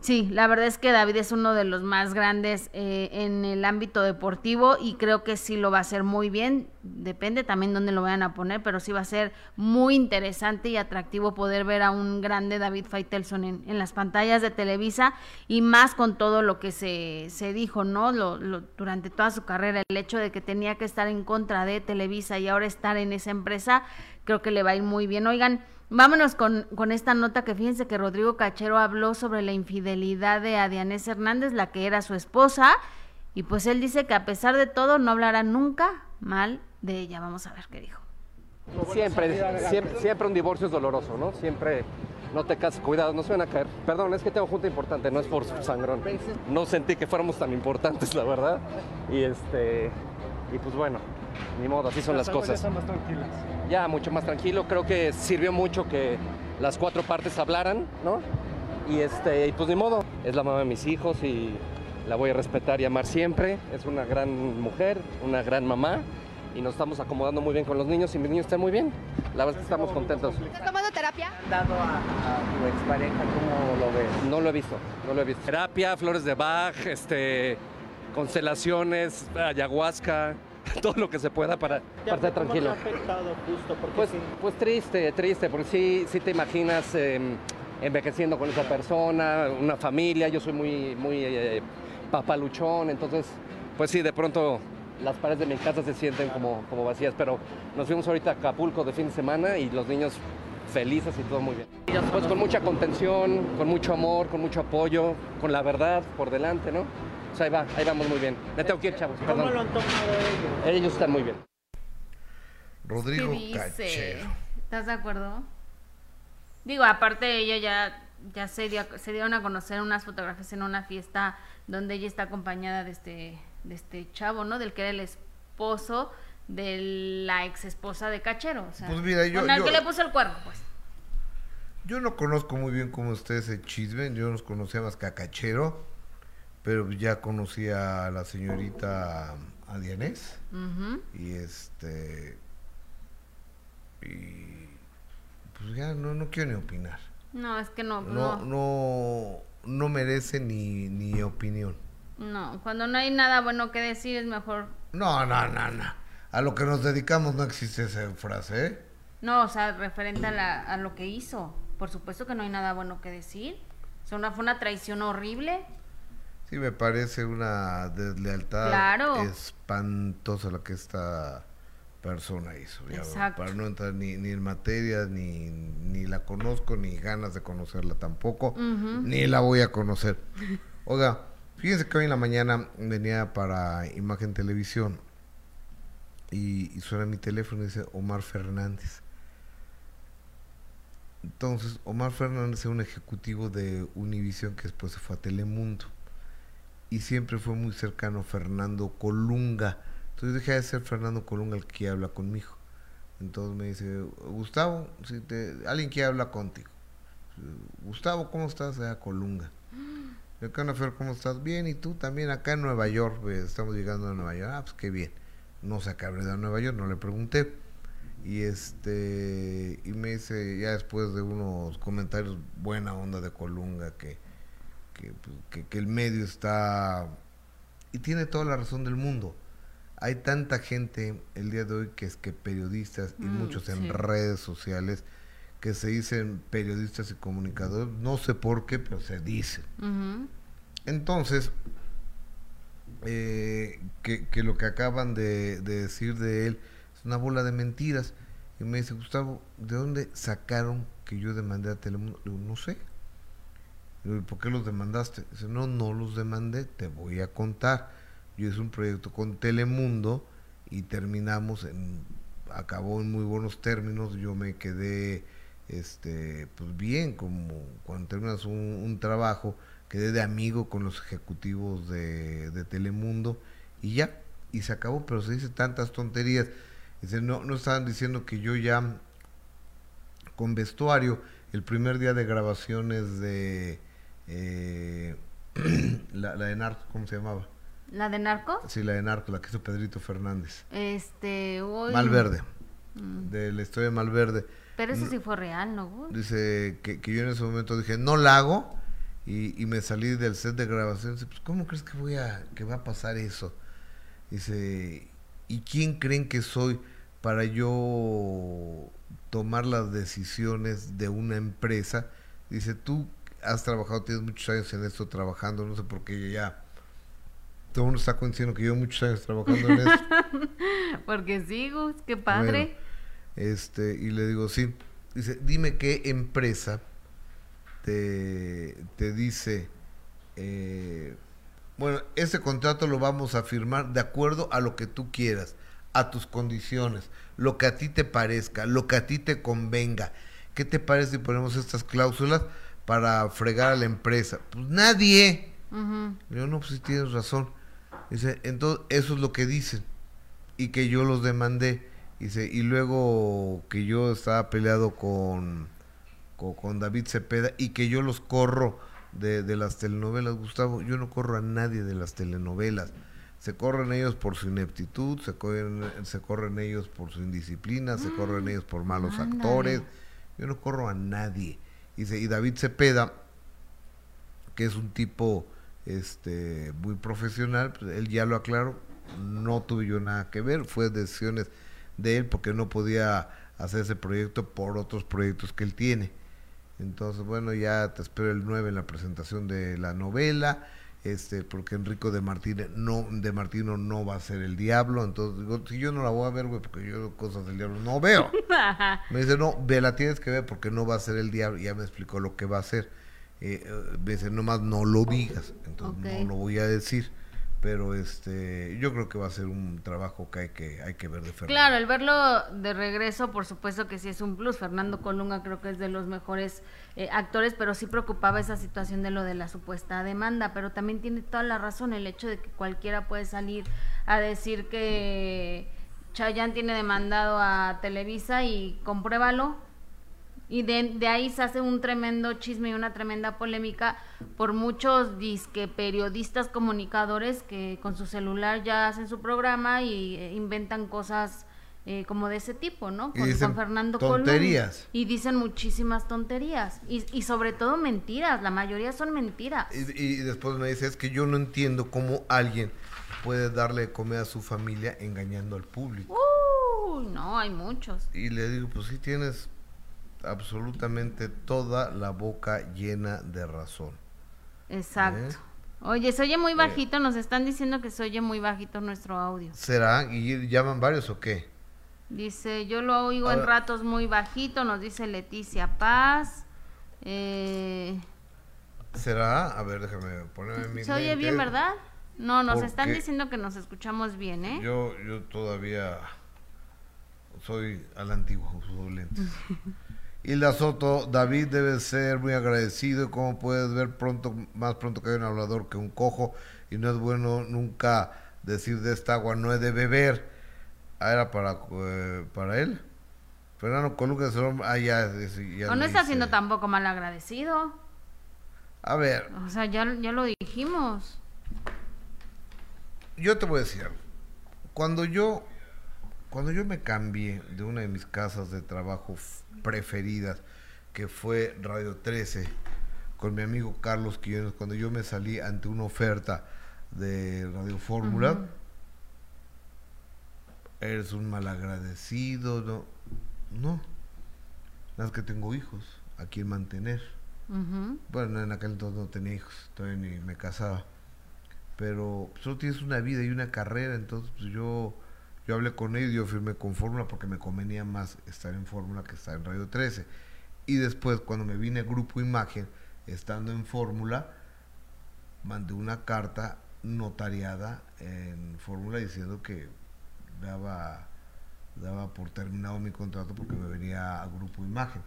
Sí, la verdad es que David es uno de los más grandes eh, en el ámbito deportivo y creo que sí lo va a hacer muy bien. Depende también dónde lo vayan a poner, pero sí va a ser muy interesante y atractivo poder ver a un grande David Faitelson en, en las pantallas de Televisa y más con todo lo que se, se dijo, ¿no? Lo, lo, durante toda su carrera, el hecho de que tenía que estar en contra de Televisa y ahora estar en esa empresa, creo que le va a ir muy bien. Oigan, Vámonos con, con, esta nota que fíjense que Rodrigo Cachero habló sobre la infidelidad de Adianés Hernández, la que era su esposa, y pues él dice que a pesar de todo no hablará nunca mal de ella. Vamos a ver qué dijo. Siempre, siempre, siempre un divorcio es doloroso, ¿no? Siempre no te cases, cuidado, no se van a caer. Perdón, es que tengo junta importante, no es por sangrón. No sentí que fuéramos tan importantes, la verdad. Y este, y pues bueno, ni modo, así son las, las cosas. Ya, más tranquilas. ya mucho más tranquilo, creo que sirvió mucho que las cuatro partes hablaran, ¿no? Y este, y pues ni modo, es la mamá de mis hijos y la voy a respetar y amar siempre. Es una gran mujer, una gran mamá y nos estamos acomodando muy bien con los niños y mis niños están muy bien. La verdad es que estamos contentos. ¿Estás tomando terapia? dado a, a, tu expareja? ¿Cómo lo ves? No lo he visto, no lo he visto. Terapia, flores de Bach, este, constelaciones, ayahuasca, todo lo que se pueda para, para estar tranquilo. ¿Cómo te ha afectado justo? Pues, sí. pues triste, triste, porque sí, sí te imaginas eh, envejeciendo con esa persona, una familia, yo soy muy, muy eh, papaluchón, entonces, pues sí, de pronto las paredes de mi casa se sienten como, como vacías, pero nos fuimos ahorita a Acapulco de fin de semana y los niños felices y todo muy bien. Pues con mucha contención, con mucho amor, con mucho apoyo, con la verdad por delante, ¿no? Pues ahí va, ahí vamos muy bien. Me tengo que ir, chavos. ¿Cómo perdón. lo han tomado ellos? Ellos están muy bien. Rodrigo ¿Qué dice? Cachero. ¿Estás de acuerdo? Digo, aparte ella ya, ya se, dio, se dieron a conocer unas fotografías en una fiesta donde ella está acompañada de este, de este chavo, ¿no? Del que era el esposo de la ex esposa de Cachero. O sea, Pues mira, yo- con el yo- que le puso el cuerno, pues. Yo no conozco muy bien cómo está ese chisme, yo nos conocía más que a Cachero, pero ya conocí a la señorita a Dianés y este y pues ya no, no quiero ni opinar. No, es que no, No, no, no, no merece ni, ni opinión. no. Cuando no hay nada bueno que decir es mejor. No, no, no, no. A lo que nos dedicamos no existe esa frase, ¿eh? No, o sea, referente a, la, a lo que hizo. Por supuesto que no hay nada bueno que decir. O sea, una, fue una traición horrible. Sí, me parece una deslealtad Claro. espantosa la que esta persona hizo. Ya, Exacto. para no entrar ni, ni en materia, ni, ni la conozco, ni ganas de conocerla tampoco, ni la voy a conocer. Oiga, fíjense que hoy en la mañana venía para Imagen Televisión y, y suena mi teléfono y dice Omar Fernández. Entonces, Omar Fernández es un ejecutivo de Univision que después se fue a Telemundo. Y siempre fue muy cercano Fernando Colunga. Entonces dejé de ser Fernando Colunga el que habla conmigo. Entonces me dice, Gustavo, si te, alguien que habla contigo. Gustavo, ¿cómo estás? Ah, Colunga. ¿De Fer? ¿Cómo estás? Bien, ¿y tú también acá en Nueva York? pues, estamos llegando a Nueva York. Ah, pues qué bien. No sé a qué habré ido a Nueva York, no le pregunté. Y este y me dice, ya después de unos comentarios buena onda de Colunga, que, que, pues, que, que el medio está... Y tiene toda la razón del mundo. Hay tanta gente el día de hoy que es que periodistas y Mm, muchos en sí. redes sociales que se dicen periodistas y comunicadores, no sé por qué, pero se dicen. Entonces, eh, que, que lo que acaban de, de decir de él es una bola de mentiras. Y me dice, Gustavo, ¿de dónde sacaron que yo demandé a Telemundo? Le digo, no sé. ¿Por qué los demandaste? Dice, no, no los demandé, te voy a contar. Yo hice un proyecto con Telemundo y terminamos en, acabó en muy buenos términos, yo me quedé este pues bien como cuando terminas un, un trabajo quedé de amigo con los ejecutivos de, de Telemundo y ya y se acabó pero se dice tantas tonterías dice no no estaban diciendo que yo ya con vestuario el primer día de grabaciones de eh, la, la de Narcos cómo se llamaba ¿La de Narcos? sí la de Narcos la que hizo Pedrito Fernández Este, uy. Malverde Mm. de la historia de Malverde Pero eso sí fue real, ¿no? Dice que, que yo en ese momento dije, no la hago. y, y me salí del set de grabación. Dice, pues, ¿cómo crees que voy a, que va a pasar eso? Dice, ¿y quién creen que soy para yo tomar las decisiones de una empresa? Dice, tú has trabajado, tienes muchos años en esto trabajando, no sé por qué ya todo el mundo está diciendo que yo muchos años trabajando en esto. Porque sí, Gus, qué padre. este, y le digo, sí. Dice, dime qué empresa te, te dice, eh, bueno, ese contrato lo vamos a firmar de acuerdo a lo que tú quieras, a tus condiciones, lo que a ti te parezca, lo que a ti te convenga. ¿Qué te parece si ponemos estas cláusulas para fregar a la empresa? Pues nadie. Yo no, pues sí tienes razón. Dice, entonces eso es lo que dicen. Y que yo los demandé. Dice, y luego que yo estaba peleado con, con, David Cepeda y que yo los corro de, de, las telenovelas, Gustavo. Yo no corro a nadie de las telenovelas. Se corren ellos por su ineptitud, se corren, se corren ellos por su indisciplina, se corren mm, ellos por malos actores. Yo no corro a nadie. Dice, y David Cepeda, que es un tipo este muy profesional, pues, él ya lo aclaró, no tuve yo nada que ver, fue decisiones de él porque no podía hacer ese proyecto por otros proyectos que él tiene. Entonces, bueno, ya te espero el 9 en la presentación de la novela, este, porque Enrico de Martínez no, de Martino no va a ser el diablo, entonces digo, si yo no la voy a ver, güey, porque yo cosas del diablo no veo. me dice, no, ve, la tienes que ver porque no va a ser el diablo, y ya me explicó lo que va a hacer. Eh, eh, me dice, nomás no lo digas, entonces no lo voy a decir pero este yo creo que va a ser un trabajo que hay que hay que ver de Fernando. Claro, el verlo de regreso, por supuesto que sí es un plus. Fernando Colunga creo que es de los mejores eh, actores, pero sí preocupaba esa situación de lo de la supuesta demanda, pero también tiene toda la razón el hecho de que cualquiera puede salir a decir que Chayanne tiene demandado a Televisa y compruébalo y de, ahí se hace un tremendo chisme y una tremenda polémica por muchos disque periodistas comunicadores que con su celular ya hacen su programa y eh, inventan cosas eh, como de ese tipo, ¿no? Con, Fernando tonterías. y dicen muchísimas tonterías y, y, sobre todo mentiras, la mayoría son mentiras. Y, después me dice, es que yo no entiendo cómo alguien puede darle comer a su familia engañando al público. Uy, no, hay muchos. Y le digo, pues sí tienes absolutamente toda la boca llena de razón. Exacto. ¿Eh? Oye, se oye muy eh. bajito, nos están diciendo que se oye muy bajito nuestro audio. ¿Será? ¿Y llaman varios o qué? Dice, yo lo oigo en ratos muy bajito, nos dice Leticia Paz. Eh... ¿Será? A ver, déjame ponerme mi Se oye bien, ¿verdad? No, nos están diciendo que nos escuchamos bien, ¿eh? Yo, yo todavía soy al antiguo, uso lentes. Hilda Soto, David debe ser muy agradecido. Como puedes ver, pronto, más pronto que hay un hablador que un cojo. Y no es bueno nunca decir de esta agua no he de beber. Ah, era para, eh, para él. Fernando Colunga, ah, ya, ya no está siendo tampoco mal agradecido. A ver. O sea, ya, ya lo dijimos. Yo te voy a decir algo. Cuando yo, cuando yo me cambié de una de mis casas de trabajo preferidas, que fue Radio 13, con mi amigo Carlos Quillones, cuando yo me salí ante una oferta de Radio Fórmula. Eres un malagradecido, no. No. Nada que tengo hijos a quien mantener. Bueno, en aquel entonces no tenía hijos, todavía ni me casaba. Pero solo tienes una vida y una carrera, entonces pues yo yo hablé con ellos, yo firmé con Fórmula porque me convenía más estar en Fórmula que estar en Radio 13. Y después, cuando me vine a Grupo Imagen, estando en Fórmula, mandé una carta notariada en Fórmula diciendo que daba, daba por terminado mi contrato porque me venía a Grupo Imagen.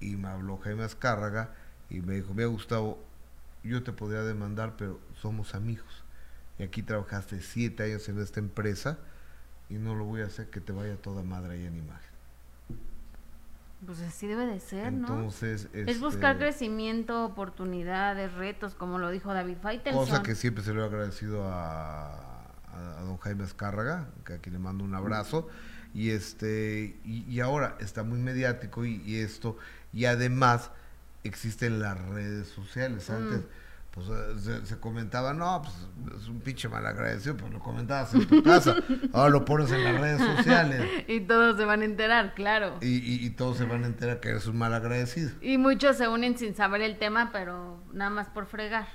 Y me habló Jaime Azcárraga y me dijo, mira Gustavo, yo te podría demandar, pero somos amigos. Y aquí trabajaste siete años en esta empresa y no lo voy a hacer que te vaya toda madre ahí en imagen. Pues así debe de ser, Entonces, ¿no? Es buscar este, crecimiento, oportunidades, retos, como lo dijo David Faitelson. Cosa que siempre se lo he agradecido a, a, don Jaime Escárraga, que aquí le mando un abrazo. Y este y, ahora está muy mediático y, esto, y además existen las redes sociales. Antes, pues se, se comentaba, no, pues es un pinche malagradecido, pues lo comentabas en tu casa. Ahora lo pones en las redes sociales. y todos se van a enterar, claro. Y, y- y todos se van a enterar que eres un malagradecido. Y muchos se unen sin saber el tema, pero nada más por fregar.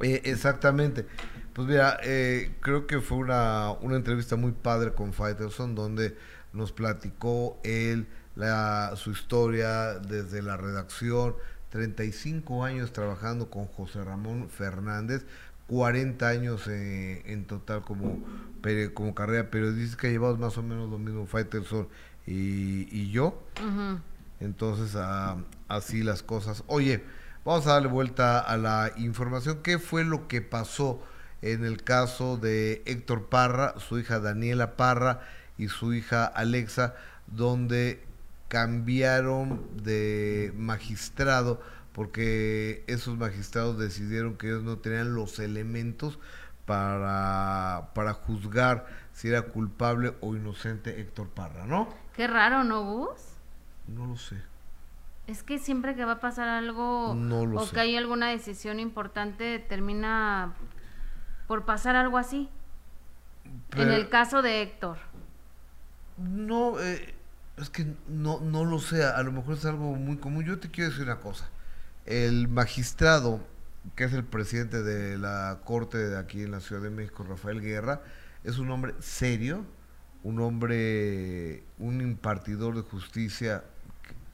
Eh, exactamente. Pues mira, eh, creo que fue una, una entrevista muy padre con Faitelson donde nos platicó él la, su historia desde la redacción, 35 años trabajando con José Ramón Fernández, 40 años eh, en total como, como carrera periodística, llevamos más o menos lo mismo Faitelson y, y yo. Entonces, ah, así las cosas. Oye, vamos a darle vuelta a la información. ¿Qué fue lo que pasó en el caso de Héctor Parra, su hija Daniela Parra y su hija Alexa, donde cambiaron de magistrado porque esos magistrados decidieron que ellos no tenían los elementos para, para juzgar si era culpable o inocente Héctor Parra, ¿no? Qué raro, ¿no, Gus? No lo sé. Es que siempre que va a pasar algo No o sé. que hay alguna decisión importante, termina por pasar algo así. en el caso de Héctor. No, eh, es que no, no lo sé, a lo mejor es algo muy común. Yo te quiero decir una cosa. El magistrado, que es el presidente de la corte de aquí en la Ciudad de México, Rafael Guerra, es un hombre serio, un hombre, un impartidor de justicia,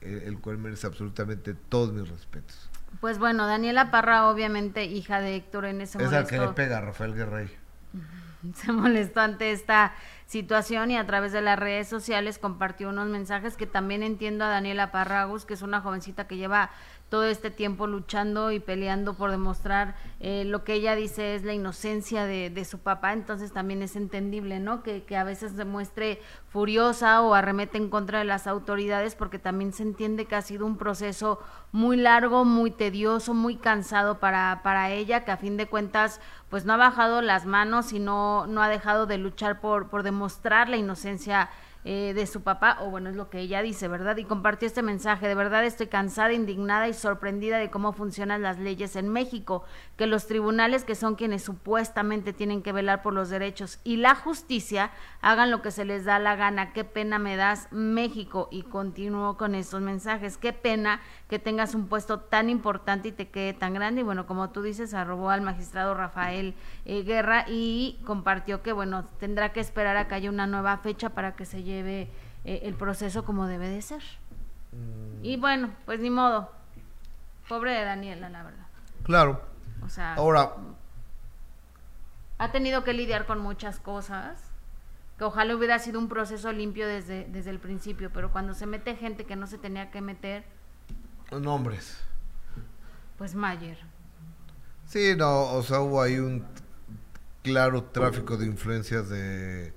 que- el cual merece absolutamente todos mis respetos. Pues bueno, Daniela Parra, obviamente hija de Héctor, en ese es al que le pega a Rafael Guerra ahí. se molestó ante esta situación y a través de las redes sociales compartió unos mensajes que también entiendo a Daniela Parragus, que es una jovencita que lleva todo este tiempo luchando y peleando por demostrar eh, lo que ella dice es la inocencia de, de su papá, entonces también es entendible, ¿no? Que, que a veces se muestre furiosa o arremete en contra de las autoridades porque también se entiende que ha sido un proceso muy largo, muy tedioso, muy cansado para, para ella, que a fin de cuentas pues no ha bajado las manos y no, no ha dejado de luchar por, por demostrar la inocencia eh, de su papá, o bueno, es lo que ella dice, ¿verdad? Y compartió este mensaje, de verdad estoy cansada, indignada y sorprendida de cómo funcionan las leyes en México, que los tribunales, que son quienes supuestamente tienen que velar por los derechos y la justicia, hagan lo que se les da la gana. Qué pena me das, México. Y continúo con estos mensajes. Qué pena que tengas un puesto tan importante y te quede tan grande. Y bueno, como tú dices, arrobó al magistrado Rafael eh, Guerra y compartió que, bueno, tendrá que esperar a que haya una nueva fecha para que se lleve eh, el proceso como debe de ser. Y bueno, pues ni modo. Pobre de Daniela, la verdad. Claro. O sea, Ahora, ha tenido que lidiar con muchas cosas. Que ojalá hubiera sido un proceso limpio desde, desde el principio, pero cuando se mete gente que no se tenía que meter, nombres. pues Mayer. Sí, no, o sea, hubo ahí un claro tráfico de influencias de,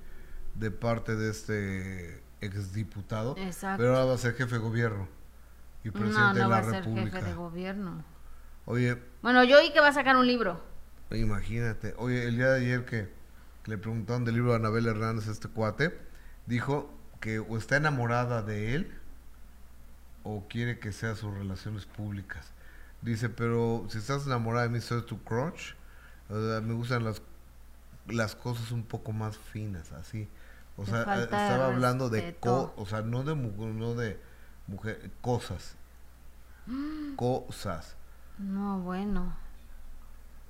de parte de este exdiputado. Exacto. Pero ahora va a ser jefe de gobierno y presidente No, de no va la a ser República. jefe de gobierno. Oye, Bueno, yo oí que va a sacar un libro. imagínate. Oye, el día de ayer que, que le preguntaron del libro a Anabel Hernández, este cuate, dijo que o está enamorada de él o quiere que sea sus relaciones públicas. Dice, pero si estás enamorada de mí, soy tu crush. O sea, me gustan las, las cosas un poco más finas, así. O sea, eh, estaba hablando de, co o sea, no de, no de mujer, cosas. Cosas. No, bueno.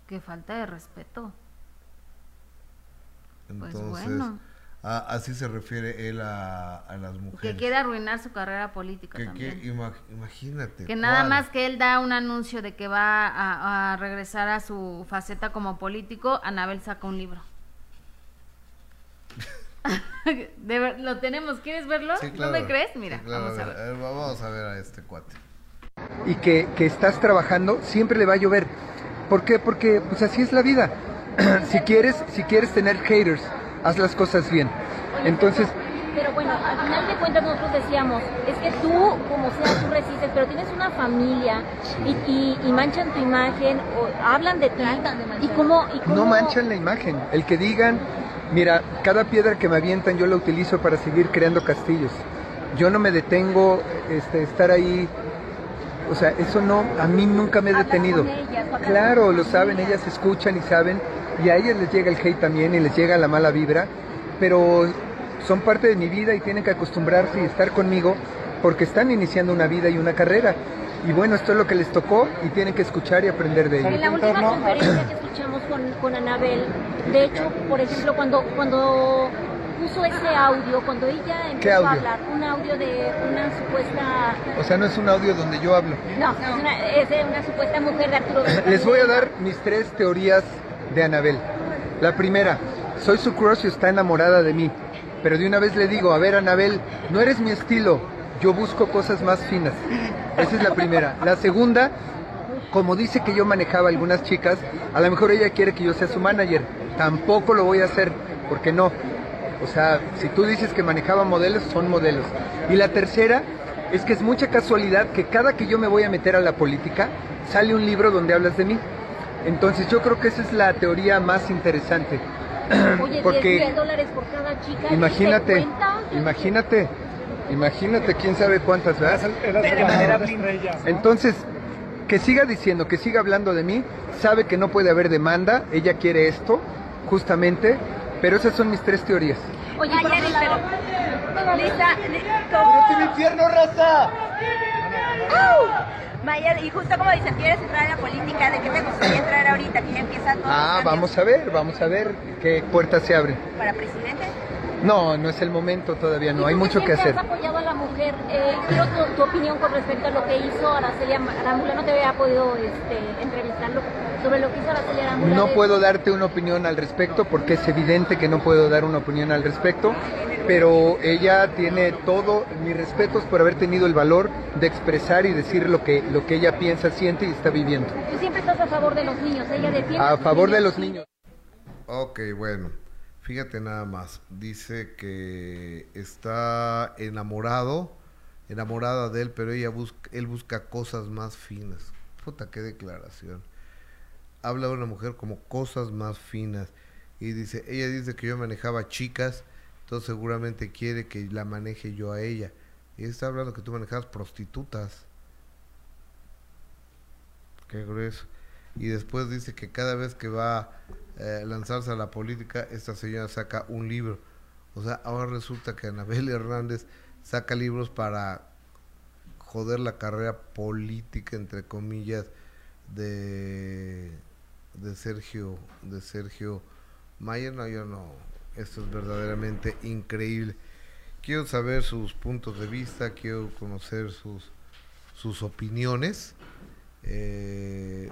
Qué falta de respeto. Pues Entonces, bueno. a- así se refiere él a, a las Que mujeres. quiere arruinar su carrera política Que- también. que ima- imagínate. Que nada ¿cuál? más que él da un anuncio de que va a, a regresar a su faceta como político, Anabel saca un libro. De ver- lo tenemos, ¿quieres verlo? Sí, ¿No me crees? Mira, Sí, claro, vamos a ver. ver, Vamos a ver a este cuate. y que, que estás trabajando, siempre le va a llover. ¿Por qué? Porque pues así es la vida. si quieres, si quieres tener haters, haz las cosas bien. Entonces, Pero bueno, al final de cuentas nosotros decíamos, es que tú, como sea, tú resistes, pero tienes una familia y, y, y manchan tu imagen, o hablan de ti, y cómo, y cómo... no manchan la imagen. El que digan, mira, cada piedra que me avientan yo la utilizo para seguir creando castillos. Yo no me detengo este, estar ahí O sea, eso no, a mí nunca me he detenido. con ellas, hablas Claro, lo saben, ellas escuchan y saben, y a ellas les llega el hate también y les llega la mala vibra, pero son parte de mi vida y tienen que acostumbrarse y estar conmigo porque están iniciando una vida y una carrera. Y bueno, esto es lo que les tocó y tienen que escuchar y aprender de En ello. la última conferencia que escuchamos con, con Anabel, de hecho, por ejemplo, cuando, cuando puso ese audio, cuando ella empezó audio? a hablar, un audio de una supuesta... O sea, no es un audio donde yo hablo. No, es, una, es de una supuesta mujer de Arturo. Les voy a dar mis tres teorías de Anabel. La primera, soy su crush y está enamorada de mí. Pero de una vez le digo, a ver Anabel, no eres mi estilo, yo busco cosas más finas. Esa es la primera. La segunda, como dice que yo manejaba algunas chicas, a lo mejor ella quiere que yo sea su manager. Tampoco lo voy a hacer, porque no. O sea, si tú dices que manejaba modelos, son modelos. Y la tercera es que es mucha casualidad que cada que yo me voy a meter a la política, sale un libro donde hablas de mí. Entonces yo creo que esa es la teoría más interesante. Oye, Porque 10 dólares por cada chica. imagínate, imagínate, imagínate quién sabe cuántas, ¿verdad? De manera blinda. Entonces, que siga diciendo, que siga hablando de mí, sabe que no puede haber demanda, ella quiere esto, justamente, pero esas son mis tres teorías. Oye, otro lado, Lisa, ¿cómo? infierno, raza! Maya, y justo como dicen, quieres entrar a la política, ¿de qué te gustaría entrar ahorita? Que ya empieza todo. Ah, vamos a ver, vamos a ver qué puertas se abren. ¿Para presidente? No, no es el momento todavía, no, hay mucho que hacer. has apoyado a la mujer. Eh, quiero tu, tu opinión con respecto a lo que hizo Araceli Arámbula. No te había podido este, entrevistarlo sobre lo que hizo Araceli Arámbula. No de- puedo darte una opinión al respecto porque es evidente que no puedo dar una opinión al respecto, pero ella tiene todo mis respetos por haber tenido el valor de expresar y decir lo que, lo que ella piensa, siente y está viviendo. Tú siempre estás a favor de los niños. Ella defiende A favor de los niños. Ok, bueno. Fíjate nada más. Dice que está enamorado, enamorada de él, pero ella busca, él busca cosas más finas. Puta, qué declaración. Habla de una mujer como cosas más finas. Y dice, ella dice que yo manejaba chicas, entonces seguramente quiere que la maneje yo a ella. Y está hablando que tú manejabas prostitutas. Qué grueso. Y después dice que cada vez que va eh, lanzarse a la política, esta señora saca un libro. O sea, ahora resulta que Anabel Hernández saca libros para joder la carrera política, entre comillas, de, de Sergio, de Sergio Mayer. No, yo no. Esto es verdaderamente increíble. Quiero saber sus puntos de vista, quiero conocer sus, sus opiniones. Eh,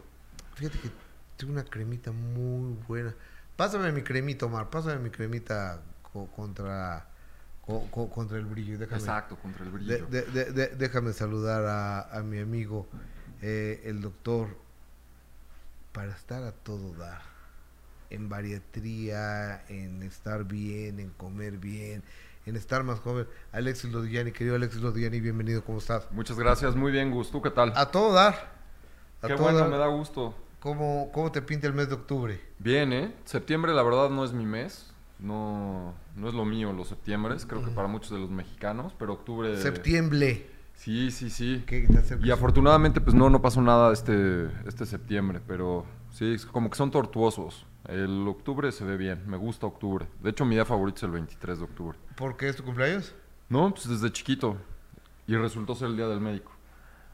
fíjate que tengo una cremita muy buena. Pásame mi cremita, Omar. Pásame mi cremita co- contra, co- co- contra el brillo. Déjame, Exacto, contra el brillo. de- de- de- déjame saludar a, a mi amigo, eh, el doctor, para estar a todo dar. En bariatría, en estar bien, en comer bien, en estar más joven. Alexis Lodiani, querido Alexis Lodiani, bienvenido, ¿cómo estás? Muchas gracias, muy bien, Gus. ¿Tú qué tal? A todo dar. A Qué todo bueno, dar. me da gusto. ¿Cómo, ¿Cómo te pinta el mes de octubre? Bien, ¿eh? Septiembre, la verdad, no es mi mes. No, no es lo mío los septiembres, creo que para muchos de los mexicanos, pero octubre... Septiembre. Sí, sí, sí. ¿Qué? Y afortunadamente, pues no, no pasó nada este, este septiembre, pero sí, es como que son tortuosos. El octubre se ve bien, me gusta octubre. De hecho, mi día favorito es el 23 de octubre. ¿Por qué es tu cumpleaños? No, pues desde chiquito. Y resultó ser el día del médico.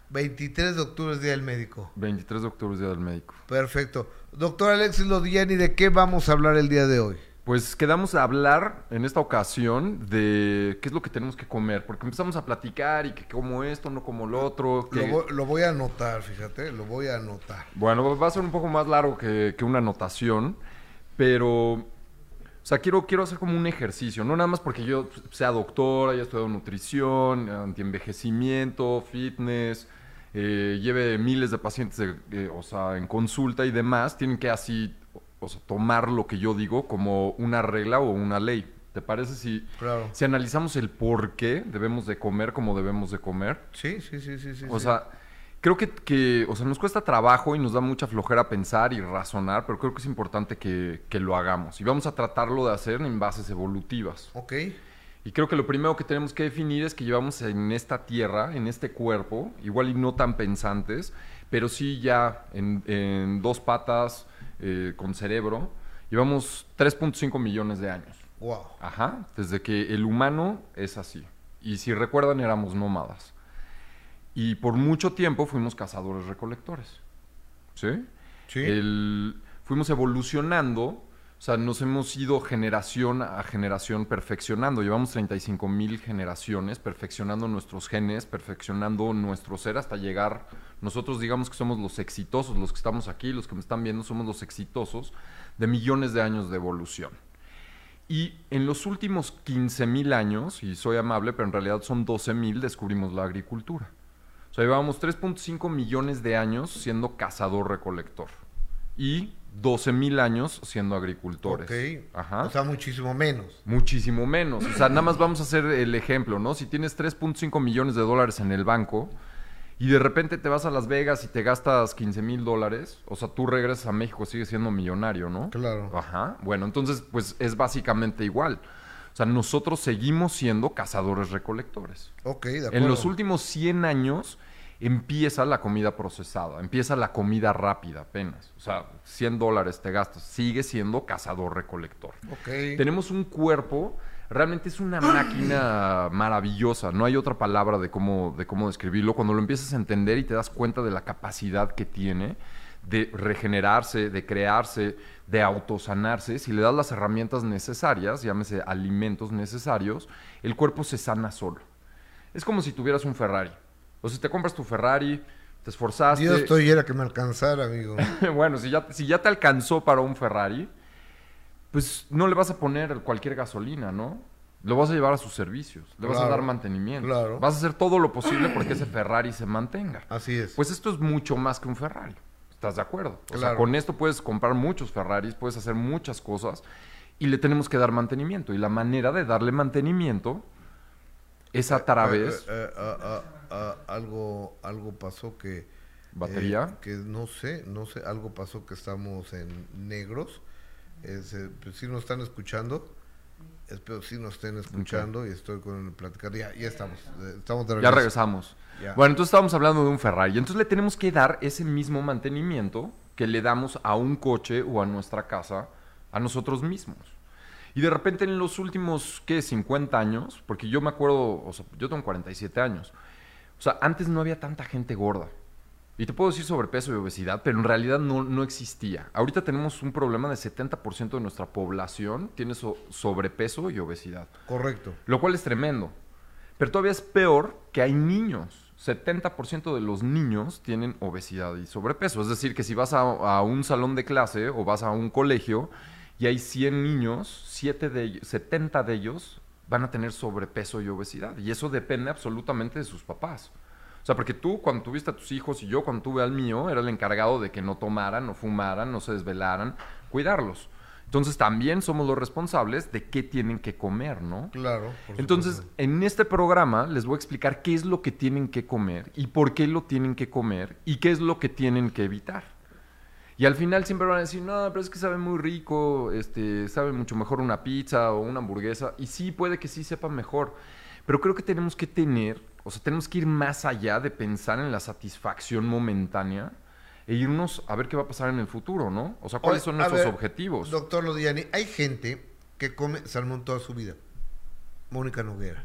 23 de octubre es Día del Médico. 23 de octubre es día del médico. Perfecto. Doctor Alexis Lodiani, ¿de qué vamos a hablar el día de hoy? Pues quedamos a hablar en esta ocasión de qué es lo que tenemos que comer, porque empezamos a platicar y que como esto, no como lo otro. que- Lo, voy, lo voy a anotar, fíjate, lo voy a anotar. Bueno, va a ser un poco más largo que, que una anotación, pero, o sea, quiero, quiero hacer como un ejercicio, no nada más porque yo sea doctor, haya estudiado nutrición, antienvejecimiento, fitness, eh, lleve miles de pacientes, de- eh, o sea, en consulta y demás, tienen que así, o sea, tomar lo que yo digo como una regla o una ley. ¿Te parece si, Claro. si analizamos el por qué debemos de comer como debemos de comer? Sí, sí, sí, sí, sí. O sí. sea, creo que, que, o sea, nos cuesta trabajo y nos da mucha flojera pensar y razonar, pero creo que es importante que, que lo hagamos. Y vamos a tratarlo de hacer en bases evolutivas. Ok. Y creo que lo primero que tenemos que definir es que llevamos en esta tierra, en este cuerpo, igual y no tan pensantes, pero sí ya en, en dos patas, eh, con cerebro, llevamos 3.5 millones de años. Wow. Ajá, desde que el humano es así. Y si recuerdan, éramos nómadas. Y por mucho tiempo fuimos cazadores recolectores. ¿Sí? Sí. El- fuimos evolucionando, o sea, nos hemos ido generación a generación perfeccionando. Llevamos 35 mil generaciones perfeccionando nuestros genes, perfeccionando nuestro ser hasta llegar. Nosotros digamos que somos los exitosos, los que estamos aquí, los que me están viendo, somos los exitosos de millones de años de evolución. Y en los últimos 15 mil años, y soy amable, pero en realidad son 12 mil, descubrimos la agricultura. O sea, llevábamos 3.5 millones de años siendo cazador-recolector. Y 12 mil años siendo agricultores. Ok. Ajá. O sea, muchísimo menos. Muchísimo menos. O sea, nada más vamos a hacer el ejemplo, ¿no? Si tienes 3.5 millones de dólares en el banco y de repente te vas a Las Vegas y te gastas 15 mil dólares, o sea, tú regresas a México, sigues siendo millonario, ¿no? Claro. Ajá. Bueno, entonces, pues es básicamente igual. O sea, nosotros seguimos siendo cazadores-recolectores. Ok, de acuerdo. En los últimos 100 años empieza la comida procesada, empieza la comida rápida apenas. O sea, 100 dólares te gastas, sigue siendo cazador-recolector. Ok. Tenemos un cuerpo, realmente es una máquina maravillosa, no hay otra palabra de cómo, de cómo describirlo. Cuando lo empiezas a entender y te das cuenta de la capacidad que tiene de regenerarse, de crearse, de autosanarse, si le das las herramientas necesarias, llámese alimentos necesarios, el cuerpo se sana solo. Es como si tuvieras un Ferrari. O sea, te compras tu Ferrari, te esforzaste. Dios estoy era que me alcanzara, amigo. bueno, si ya, si ya te alcanzó para un Ferrari, pues no le vas a poner cualquier gasolina, ¿no? Lo vas a llevar a sus servicios, le vas a dar mantenimiento. claro. Vas a hacer todo lo posible porque ese Ferrari se mantenga. Así es. Pues esto es mucho más que un Ferrari. ¿Estás de acuerdo? O sea, con esto puedes comprar muchos Ferraris, puedes hacer muchas cosas y le tenemos que dar mantenimiento. Y la manera de darle mantenimiento es a través... Eh, eh, eh, ah, ah, algo, algo pasó que... ¿Batería? eh, que no sé, no sé, algo pasó que estamos en negros. Eh, pues, si nos están escuchando, espero si nos estén escuchando y estoy con platicando. Ya, ya estamos, eh, estamos de Ya regreso. regresamos. Bueno, entonces estábamos hablando de un Ferrari. Entonces le tenemos que dar ese mismo mantenimiento que le damos a un coche o a nuestra casa a nosotros mismos. Y de repente en los últimos, ¿qué? 50 años, porque yo me acuerdo, o sea, yo tengo 47 años. O sea, antes no había tanta gente gorda. Y te puedo decir sobrepeso y obesidad, pero en realidad no, no existía. Ahorita tenemos un problema de 70% de nuestra población tiene so- sobrepeso y obesidad. Correcto. Lo cual es tremendo. Pero todavía es peor que hay niños. 70% de los niños tienen obesidad y sobrepeso. Es decir, que si vas a, un salón de clase o vas a un colegio y hay 100 niños, 7 de ellos- 70 de ellos van a tener sobrepeso y obesidad. Y eso depende absolutamente de sus papás. O sea, porque tú cuando tuviste a tus hijos y yo cuando tuve al mío, era el encargado de que no tomaran, no fumaran, no se desvelaran, cuidarlos. Entonces también somos los responsables de qué tienen que comer, ¿no? Claro. por Entonces, supuesto. en este programa les voy a explicar qué es lo que tienen que comer y por qué lo tienen que comer y qué es lo que tienen que evitar. Y al final siempre van a decir, no, pero es que sabe muy rico, este, sabe mucho mejor una pizza o una hamburguesa. Y sí, puede que sí sepa mejor. Pero creo que tenemos que tener, o sea, tenemos que ir más allá de pensar en la satisfacción momentánea e irnos a ver qué va a pasar en el futuro, ¿no? O sea, cuáles Oye, son nuestros ver, objetivos. Doctor Lodiani, hay gente que come salmón toda su vida. Mónica Noguera.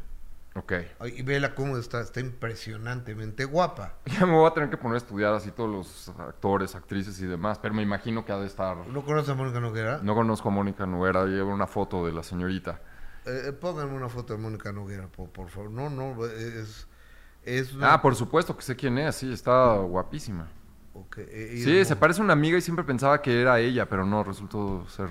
Ok. Ay, Y vela cómo está, está impresionantemente guapa. Ya me voy a tener que poner a estudiar así todos los actores, actrices y demás, pero me imagino que ha de estar... ¿No conoces a Mónica Noguera? No conozco a Mónica Noguera, llevo una foto de la señorita. Eh, eh, pónganme una foto de Mónica Noguera, por, por favor. No, no, es... es una- Ah, por supuesto que sé quién es, sí, está guapísima. Eh, ella Sí, se parece a una amiga y siempre pensaba que era ella, pero no, resultó ser...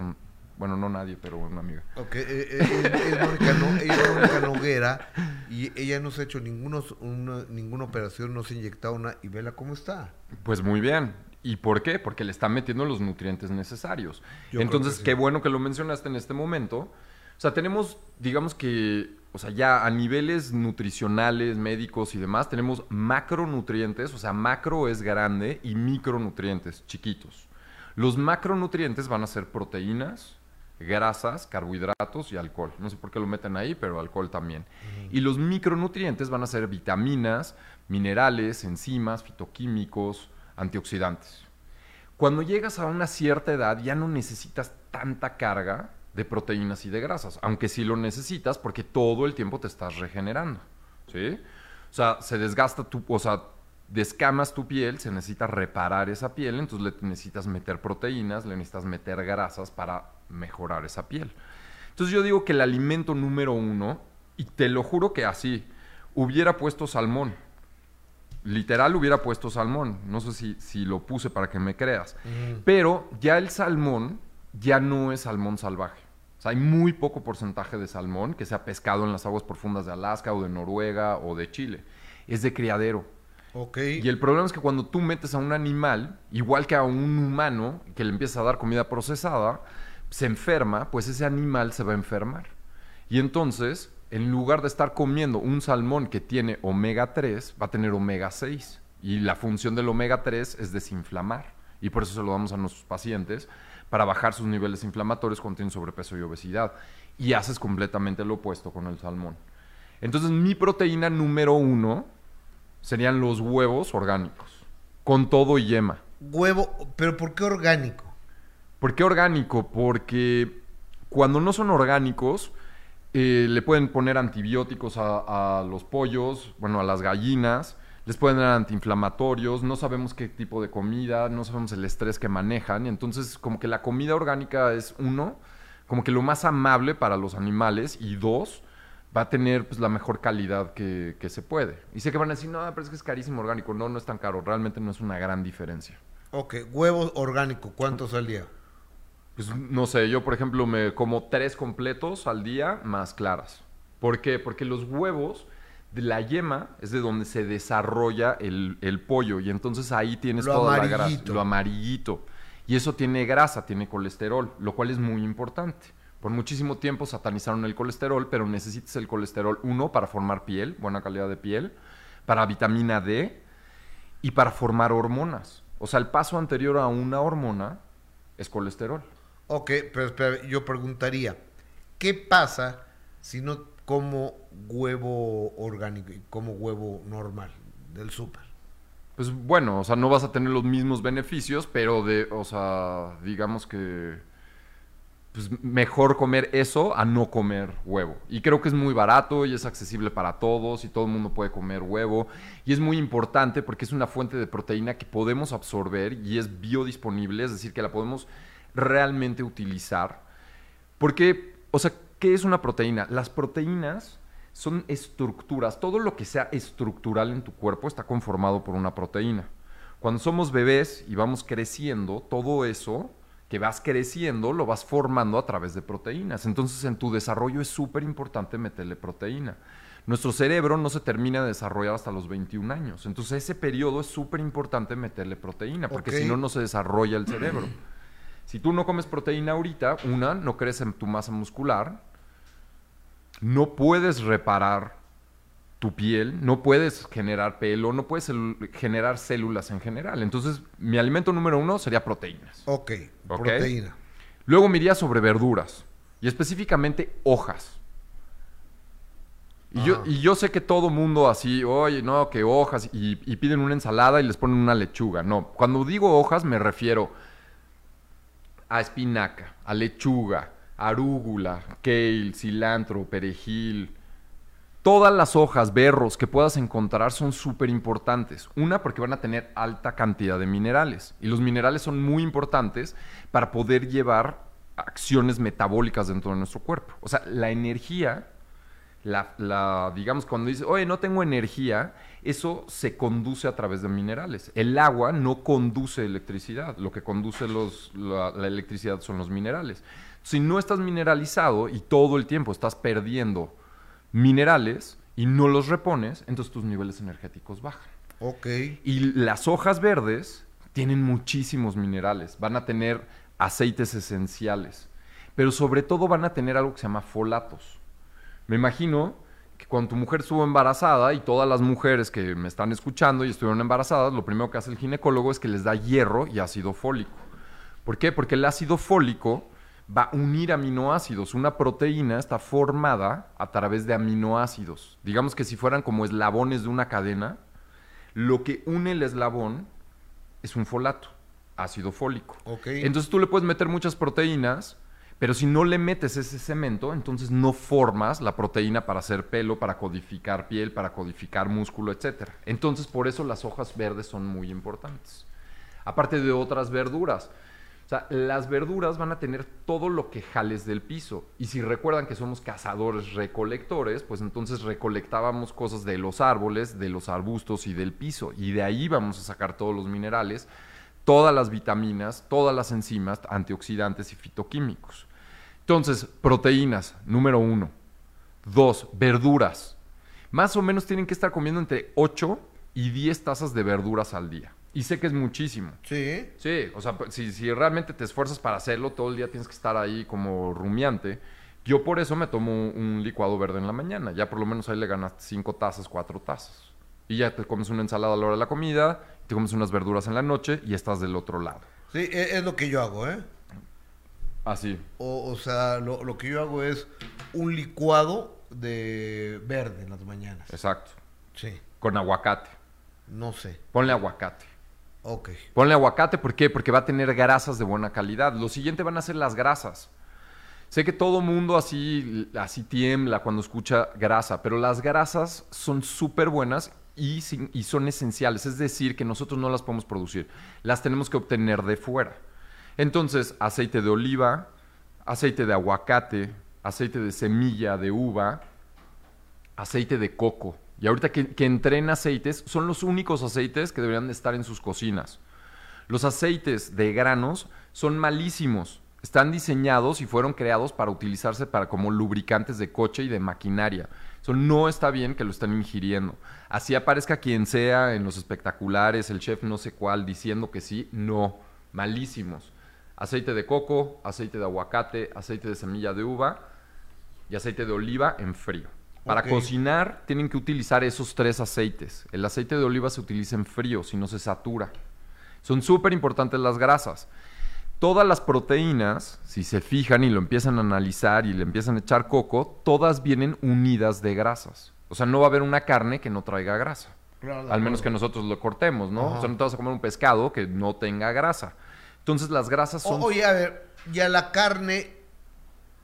Bueno, no nadie, pero una amiga. Ok, eh, eh, es, Mónica, no, ella es Mónica Noguera y ella no se ha hecho ninguno, una- ninguna operación, no se ha inyectado una y vela cómo está. Pues muy bien. ¿Y por qué? Porque le están metiendo los nutrientes necesarios. Yo Entonces, sí. qué bueno que lo mencionaste en este momento. O sea, tenemos, digamos que, o sea, ya a niveles nutricionales, médicos y demás, tenemos macronutrientes, o sea, macro es grande y micronutrientes, chiquitos. Los macronutrientes van a ser proteínas, grasas, carbohidratos y alcohol. No sé por qué lo meten ahí, pero alcohol también. Y los micronutrientes van a ser vitaminas, minerales, enzimas, fitoquímicos, antioxidantes. Cuando llegas a una cierta edad ya no necesitas tanta carga de proteínas y de grasas, aunque sí lo necesitas porque todo el tiempo te estás regenerando, ¿sí? O sea, se desgasta tu, o sea, descamas tu piel, se necesita reparar esa piel, entonces le necesitas meter proteínas, le necesitas meter grasas para mejorar esa piel. Entonces yo digo que el alimento número uno, y te lo juro que así, hubiera puesto salmón. Literal hubiera puesto salmón. No sé si, si lo puse para que me creas. Pero ya el salmón ya no es salmón salvaje. O sea, hay muy poco porcentaje de salmón que sea pescado en las aguas profundas de Alaska o de Noruega o de Chile. Es de criadero. Ok. Y el problema es que cuando tú metes a un animal, igual que a un humano, que le empiezas a dar comida procesada, se enferma, pues ese animal se va a enfermar. Y entonces, en lugar de estar comiendo un salmón que tiene omega 3, va a tener omega 6. Y la función del omega 3 es desinflamar. Y por eso se lo damos a nuestros pacientes, para bajar sus niveles inflamatorios cuando tienen sobrepeso y obesidad. Y haces completamente lo opuesto con el salmón. Entonces, mi proteína número uno serían los huevos orgánicos, con todo y yema. Huevo, pero ¿por qué orgánico? ¿Por qué orgánico? Porque cuando no son orgánicos, eh, le pueden poner antibióticos a, a, los pollos, bueno, a las gallinas, les pueden dar antiinflamatorios, no sabemos qué tipo de comida, no sabemos el estrés que manejan, y entonces como que la comida orgánica es uno, como que lo más amable para los animales, y dos, va a tener pues, la mejor calidad que, que, se puede. Y sé que van a decir, no, pero es que es carísimo orgánico. No, no es tan caro. Realmente no es una gran diferencia. Ok, huevo orgánico, ¿cuántos al día? Pues no sé, yo por ejemplo me como tres completos al día más claras. ¿Por qué? Porque los huevos la yema es de donde se desarrolla el, el pollo y entonces ahí tienes lo toda amarillito. la grasa, lo amarillito. Y eso tiene grasa, tiene colesterol, lo cual es muy importante. Por muchísimo tiempo satanizaron el colesterol, pero necesitas el colesterol, uno, para formar piel, buena calidad de piel, para vitamina D y para formar hormonas. O sea, el paso anterior a una hormona es colesterol. Ok, pero yo preguntaría, ¿qué pasa si no como huevo orgánico y como huevo normal del súper? Pues bueno, o sea, no vas a tener los mismos beneficios, pero de, o sea, digamos que pues mejor comer eso a no comer huevo. Y creo que es muy barato y es accesible para todos y todo el mundo puede comer huevo. Y es muy importante porque es una fuente de proteína que podemos absorber y es biodisponible, es decir, que la podemos realmente utilizar. Porque, o sea, ¿qué es una proteína? Las proteínas son estructuras. Todo lo que sea estructural en tu cuerpo está conformado por una proteína. Cuando somos bebés y vamos creciendo, todo eso que vas creciendo lo vas formando a través de proteínas. Entonces en tu desarrollo es súper importante meterle proteína. Nuestro cerebro no se termina de desarrollar hasta los 21 años. Entonces ese periodo es súper importante meterle proteína, porque si no, no se desarrolla el cerebro. si tú no comes proteína ahorita, una, no crece en tu masa muscular, no puedes reparar tu piel, no puedes generar pelo, no puedes generar células en general. Entonces, mi alimento número uno sería proteínas. Ok, Ok. proteína. Luego me iría sobre verduras y específicamente hojas. Y yo, Ajá. y yo sé que todo mundo así, oye, no, que hojas, y, y piden una ensalada y les ponen una lechuga. No, cuando digo hojas me refiero a espinaca, a lechuga, arúgula, kale, cilantro, perejil. Todas las hojas, berros que puedas encontrar son súper importantes. Una, porque van a tener alta cantidad de minerales. Y los minerales son muy importantes para poder llevar acciones metabólicas dentro de nuestro cuerpo. O sea, la energía, la, digamos, cuando dices, oye, no tengo energía, eso se conduce a través de minerales. El agua no conduce electricidad. Lo que conduce la electricidad son los minerales. Si no estás mineralizado y todo el tiempo estás perdiendo minerales y no los repones, entonces tus niveles energéticos bajan. Ok. Y las hojas verdes tienen muchísimos minerales, van a tener aceites esenciales, pero sobre todo van a tener algo que se llama folatos. Me imagino que cuando tu mujer estuvo embarazada y todas las mujeres que me están escuchando y estuvieron embarazadas, lo primero que hace el ginecólogo es que les da hierro y ácido fólico. ¿Por qué? Porque el ácido fólico va a unir aminoácidos. Una proteína está formada a través de aminoácidos. Digamos que si fueran como eslabones de una cadena, lo que une el eslabón es un folato, ácido fólico. Ok. Entonces tú le puedes meter muchas proteínas, pero si no le metes ese cemento, entonces no formas la proteína para hacer pelo, para codificar piel, para codificar músculo, etc. Entonces por eso las hojas verdes son muy importantes. Aparte de otras verduras. O sea, las verduras van a tener todo lo que jales del piso. Y si recuerdan que somos cazadores recolectores, pues entonces recolectábamos cosas de los árboles, de los arbustos y del piso. Y de ahí vamos a sacar todos los minerales, todas las vitaminas, todas las enzimas, antioxidantes y fitoquímicos. Entonces, proteínas, número uno. Dos, verduras. Más o menos tienen que estar comiendo entre 8 y 10 tazas de verduras al día. Y sé que es muchísimo. Sí. Sí, o sea, si, si realmente te esfuerzas para hacerlo, todo el día tienes que estar ahí como rumiante. Yo por eso me tomo un licuado verde en la mañana. Ya por lo menos ahí le ganas 5 tazas, 4 tazas. Y ya te comes una ensalada a la hora de la comida, te comes unas verduras en la noche y estás del otro lado. Sí, e- es, lo que yo hago, ¿eh? Así. O, o sea, lo, lo que yo hago es un licuado de verde en las mañanas. Exacto. Sí. Con aguacate. No sé. Ponle aguacate. Ponle aguacate, ¿por qué? Porque va a tener grasas de buena calidad. Lo siguiente van a ser las grasas. Sé que todo mundo así, así tiembla cuando escucha grasa, pero las grasas son súper buenas y, y son esenciales. Es decir, que nosotros no las podemos producir. Las tenemos que obtener de fuera. Entonces, aceite de oliva, aceite de aguacate, aceite de semilla de uva, aceite de coco. Y ahorita que, que entré en aceites, son los únicos aceites que deberían de estar en sus cocinas. Los aceites de granos son malísimos. Están diseñados y fueron creados para utilizarse para como lubricantes de coche y de maquinaria. Eso no está bien que lo están ingiriendo. Así aparezca quien sea en los espectaculares, el chef no sé cuál, diciendo que sí, no, malísimos. Aceite de coco, aceite de aguacate, aceite de semilla de uva y aceite de oliva en frío. Para cocinar tienen que utilizar esos tres aceites. El aceite de oliva se utiliza en frío, si no se satura. Son súper importantes las grasas. Todas las proteínas, si se fijan y lo empiezan a analizar y le empiezan a echar coco, todas vienen unidas de grasas. O sea, no va a haber una carne que no traiga grasa. Claro, Al menos que nosotros lo cortemos, ¿no? Ajá. O sea, no te vas a comer un pescado que no tenga grasa. Entonces las grasas O- son... oye, a ver, ¿y a la carne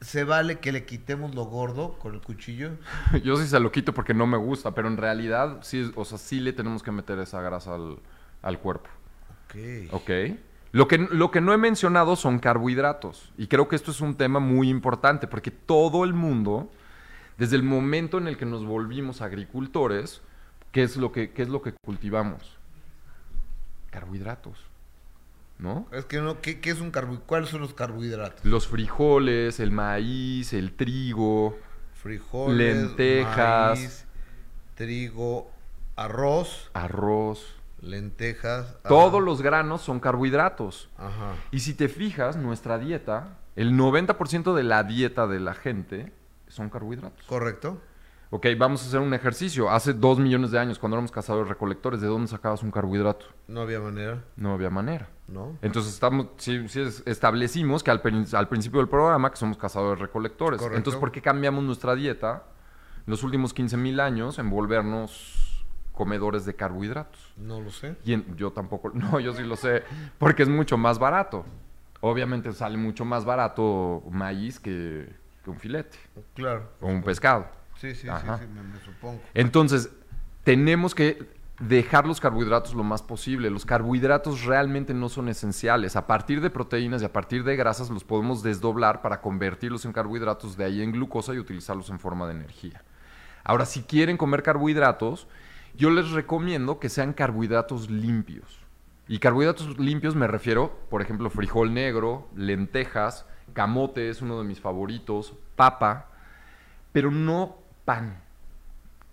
se vale que le quitemos lo gordo con el cuchillo? Yo sí se lo quito porque no me gusta, pero en realidad sí, o sea, sí le tenemos que meter esa grasa al, al cuerpo. Ok. ¿Ok? Lo que, lo que no he mencionado son carbohidratos. Y creo que esto es un tema muy importante porque todo el mundo, desde el momento en el que nos volvimos agricultores, ¿qué es lo que, qué es lo que cultivamos? Carbohidratos. ¿No? Es que no, ¿qué, qué es un carbohidrato? ¿Cuáles son los carbohidratos? Los frijoles, el maíz, el trigo, Frijoles, lentejas, maíz, trigo, arroz, arroz. lentejas. Todos los granos son carbohidratos. Ajá. Y si te fijas, nuestra dieta, el 90% de la dieta de la gente son carbohidratos. Correcto. Ok, vamos a hacer un ejercicio. Hace dos millones de años, cuando éramos cazadores recolectores, ¿de dónde sacabas un carbohidrato? No había manera, No había manera. ¿No? Entonces estamos, sí, sí es- establecimos que al, prin- al principio del programa que somos cazadores recolectores. Correcto. Entonces, ¿por qué cambiamos nuestra dieta en los últimos 15 mil años en volvernos comedores de carbohidratos? No lo sé. Y en- yo tampoco, no, yo sí lo sé, porque es mucho más barato. Obviamente sale mucho más barato maíz que, que un filete Claro. o un pescado. Sí, sí, Ajá. sí, sí, me, me supongo. Entonces, tenemos que dejar los carbohidratos lo más posible. Los carbohidratos realmente no son esenciales. A partir de proteínas y a partir de grasas los podemos desdoblar para convertirlos en carbohidratos, de ahí en glucosa y utilizarlos en forma de energía. Ahora, si quieren comer carbohidratos, yo les recomiendo que sean carbohidratos limpios. Y carbohidratos limpios me refiero, por ejemplo, frijol negro, lentejas, camote es uno de mis favoritos, papa, pero no pan.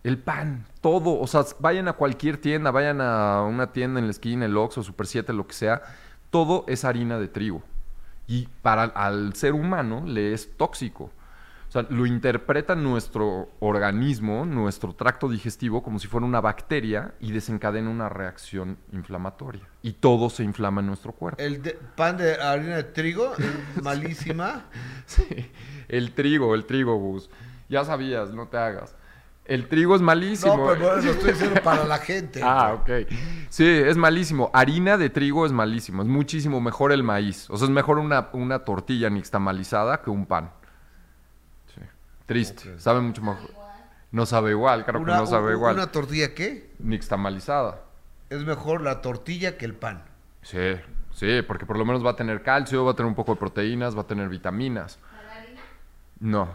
El pan, todo, o sea, vayan a cualquier tienda, vayan a una tienda en la esquina, el Oxxo, Super 7, lo que sea, todo es harina de trigo. Y para al ser humano le es tóxico. O sea, lo interpreta nuestro organismo, nuestro tracto digestivo, como si fuera una bacteria y desencadena una reacción inflamatoria. Y todo se inflama en nuestro cuerpo. El de- pan de harina de trigo es malísima. Sí, el trigo, el trigo, Gus. Ya sabías, no te hagas. El trigo es malísimo. No, pero no, lo estoy diciendo para la gente. Ah, ok. Sí, es malísimo. Harina de trigo es malísimo. Es muchísimo mejor el maíz. O sea, es mejor una, una tortilla nixtamalizada que un pan. Sí. Triste. Sabe mucho mejor. No sabe igual, claro Una- que no sabe u- igual. ¿Una tortilla qué? Nixtamalizada. Es mejor la tortilla que el pan. Sí, sí, porque por lo menos va a tener calcio, va a tener un poco de proteínas, va a tener vitaminas. No.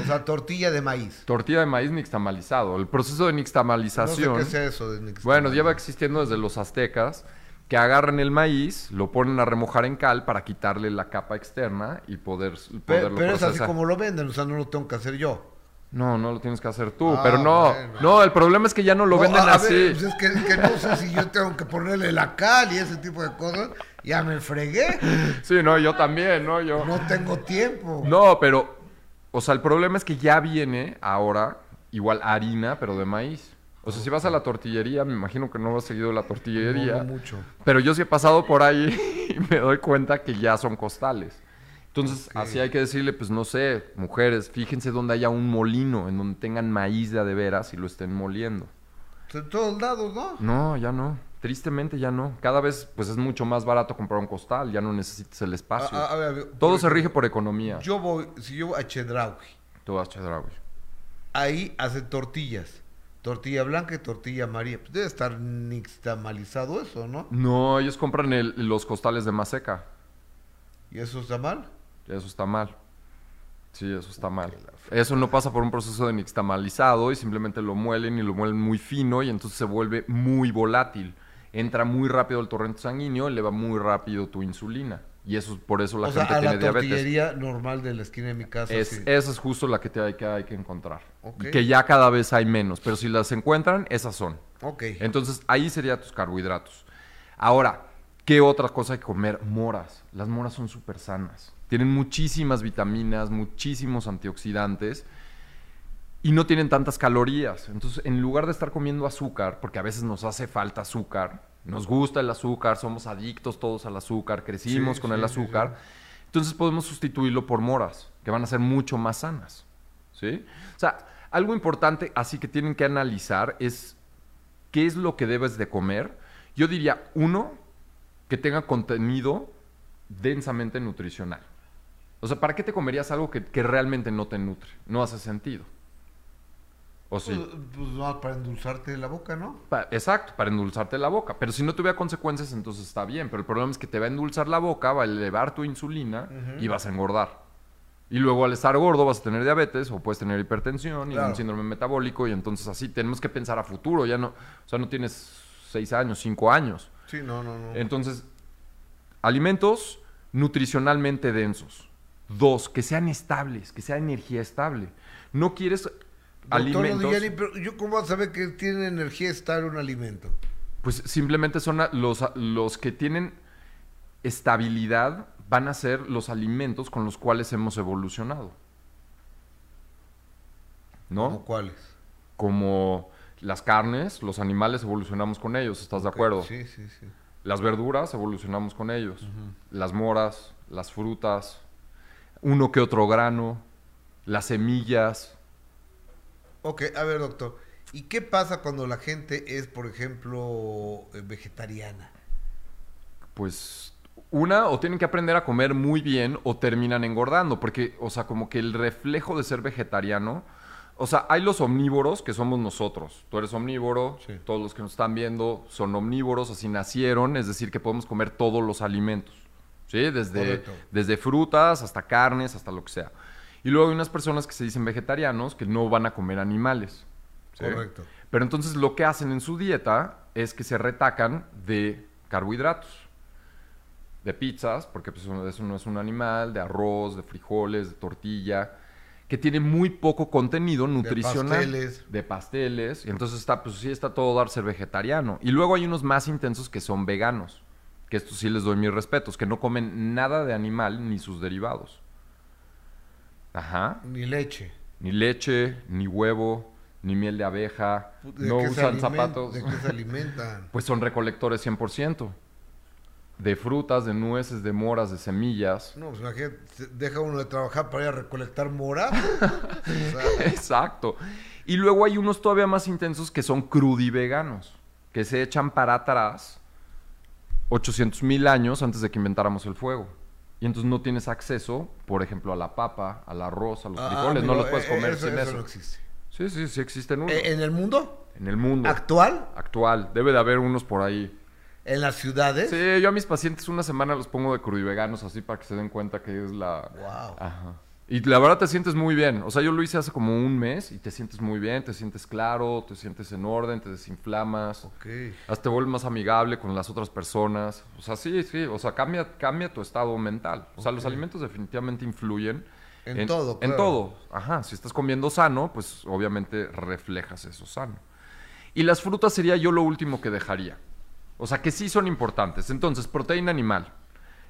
O sea, tortilla de maíz. Tortilla de maíz nixtamalizado. El proceso de No sé nixtamalización. qué sea eso de. Bueno, lleva existiendo desde los aztecas, que agarran el maíz, lo ponen a remojar en cal para quitarle la capa externa y poder, poderlo pero es así como lo venden, o sea, no lo tengo que hacer yo. No, no lo tienes que hacer tú, Ah, pero no, bueno. no, el problema es que ya no lo No, venden a- así. ver, pues es que, que no sé si yo tengo que ponerle la cal y ese tipo de cosas. Ya me fregué. Sí, no, yo también, no, yo. No tengo tiempo. No, pero, o sea, el problema es que ya viene ahora igual harina, pero de maíz. O sea, si vas a la tortillería, me imagino que no has seguido la tortillería. No, no mucho. Pero yo sí he pasado por ahí y me doy cuenta que ya son costales. Entonces, así hay que decirle, pues no sé, mujeres, fíjense donde haya un molino, en donde tengan maíz de a de veras y lo estén moliendo. En todos lados, ¿no? No, ya no. Tristemente ya no. Cada vez pues es mucho más barato comprar un costal, ya no necesitas el espacio. A- a- a ver, a Todo se rige por economía. Yo voy, si yo voy a Chedraui, Tú vas, Chedraui. ahí hacen tortillas. Tortilla blanca y tortilla amarilla. Pues debe estar nixtamalizado eso, ¿no? No, ellos compran el- los costales de maseca. ¿Y eso está mal? Eso está mal. Sí, eso está mal. Eso no pasa por un proceso de nixtamalizado y simplemente lo muelen y lo muelen muy fino y entonces se vuelve muy volátil. Entra muy rápido el torrente sanguíneo, eleva muy rápido tu insulina. Y eso por eso la o sea, gente a tiene la diabetes. tortillería normal de la esquina de mi casa. Es, sí. Esa es justo la que, te hay, que hay que encontrar. Y Que ya cada vez hay menos, pero si las encuentran, esas son. Ok. Entonces ahí serían tus carbohidratos. Ahora, ¿qué otra cosa hay que comer? Moras. Las moras son súper sanas. Tienen muchísimas vitaminas, muchísimos antioxidantes y no tienen tantas calorías. Entonces, en lugar de estar comiendo azúcar, porque a veces nos hace falta azúcar, nos gusta el azúcar, somos adictos todos al azúcar, crecimos Sí, con sí, el sí. azúcar, entonces podemos sustituirlo por moras, que van a ser mucho más sanas. ¿Sí? O sea, algo importante así que tienen que analizar es qué es lo que debes de comer. Yo diría, uno, que tenga contenido densamente nutricional. O sea, ¿para qué te comerías algo que, que realmente no te nutre? No hace sentido. ¿O sí? Pues, pues no, para endulzarte la boca, ¿no? Pa- exacto, para endulzarte la boca. Pero si no tuviera consecuencias, entonces está bien. Pero el problema es que te va a endulzar la boca, va a elevar tu insulina y vas a engordar. Y luego al estar gordo vas a tener diabetes o puedes tener hipertensión y un síndrome metabólico. Y entonces así tenemos que pensar a futuro. Ya no, o sea, no tienes seis años, cinco años. Sí, no, no, no. Entonces, alimentos nutricionalmente densos. Dos, que sean estables, que sea energía estable. No quieres Doctor alimentos... Odillani, pero yo cómo voy a saber que tiene energía estable un alimento. Pues simplemente son los, los que tienen estabilidad van a ser los alimentos con los cuales hemos evolucionado. ¿No? ¿Cómo cuáles? Como las carnes, los animales evolucionamos con ellos, ¿estás de acuerdo? Sí, sí, sí. Las verduras evolucionamos con ellos. Las moras, las frutas, uno que otro grano, las semillas. Ok, a ver, doctor. ¿Y qué pasa cuando la gente es, por ejemplo, eh, vegetariana? pues una o tienen que aprender a comer muy bien o terminan engordando, porque, o sea, como que el reflejo de ser vegetariano, o sea, hay los omnívoros que somos nosotros. Tú eres omnívoro, Sí. todos los que nos están viendo son omnívoros, así nacieron, es decir, que podemos comer todos los alimentos, ¿sí? Desde, Correcto. desde frutas hasta carnes, hasta lo que sea. Y luego hay unas personas que se dicen vegetarianos que no van a comer animales. ¿sí? Correcto. Pero entonces lo que hacen en su dieta es que se retacan de carbohidratos, de pizzas, porque pues, eso no es un animal, de arroz, de frijoles, de tortilla, que tiene muy poco contenido nutricional. pasteles. De pasteles. Y entonces está, pues sí está todo dar ser vegetariano. Y luego hay unos más intensos que son veganos, que estos sí les doy mis respetos, que no comen nada de animal ni sus derivados. Ajá. Ni leche. Ni leche, ni huevo, ni miel de abeja. ¿De no usan zapatos. ¿De qué se alimentan? Pues son recolectores 100%. De frutas, de nueces, de moras, de semillas. No, pues imagínate, deja uno de trabajar para ir a recolectar mora. Exacto. Y luego hay unos todavía más intensos que son crudiveganos, que se echan para atrás 800 mil años antes de que inventáramos el fuego. Y entonces no tienes acceso, por ejemplo, a la papa, al arroz, a los ah, frijoles, no los puedes eh, comer eso, sin eso eso. no existe. Sí, sí, sí existen unos. Eh, ¿En el mundo? en el mundo. ¿Actual? Actual. Debe de haber unos por ahí. ¿En las ciudades? Sí, yo a mis pacientes una semana los pongo de crudiveganos así para que se den cuenta que es la... Wow. Ajá. Y la verdad te sientes muy bien. O sea, yo lo hice hace como un mes y te sientes muy bien, te sientes claro, te sientes en orden, te desinflamas. Ok. Hasta te vuelves más amigable con las otras personas. O sea, sí, sí. O sea, cambia, cambia tu estado mental. O sea, los alimentos definitivamente influyen. En todo, En todo. Ajá. Si estás comiendo sano, pues obviamente reflejas eso sano. Y las frutas sería yo lo último que dejaría. O sea, que sí son importantes. Entonces, proteína animal,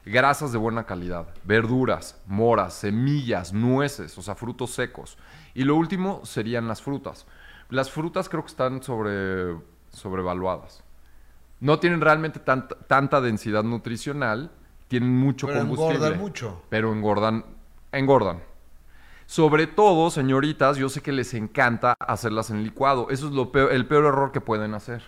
grasas de buena calidad, verduras, moras, semillas, nueces, o sea, frutos secos. Y lo último serían las frutas. Las frutas creo que están sobre, sobrevaluadas. No tienen realmente tanta, tanta densidad nutricional, tienen mucho Pero combustible. engordan mucho. Pero engordan, engordan. Sobre todo, señoritas, yo sé que les encanta hacerlas en licuado. Eso es lo peor- el peor error que pueden hacer.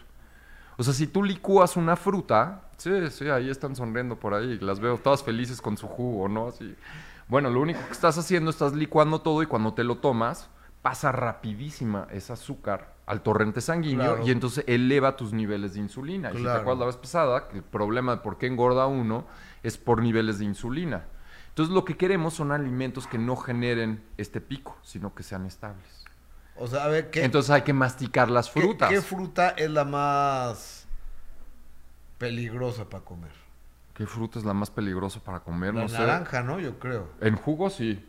O sea, si tú licúas una fruta, sí, sí, ahí están sonriendo por ahí, las veo todas felices con su jugo, ¿no? Así. Bueno, lo único que estás haciendo, estás licuando todo y cuando te lo tomas, pasa rapidísima ese azúcar al torrente sanguíneo Claro. y entonces eleva tus niveles de insulina. Y si te acuerdas la vez pasada, que el problema de por qué engorda uno es por niveles de insulina. Entonces lo que queremos son alimentos que no generen este pico, sino que sean estables. O sea, a ver, ¿qué, Entonces hay que masticar las qué- frutas. qué fruta es la más peligrosa para comer? ¿Qué fruta es la más peligrosa para comer? La no sé. naranja, ¿no? Yo creo. En jugo sí.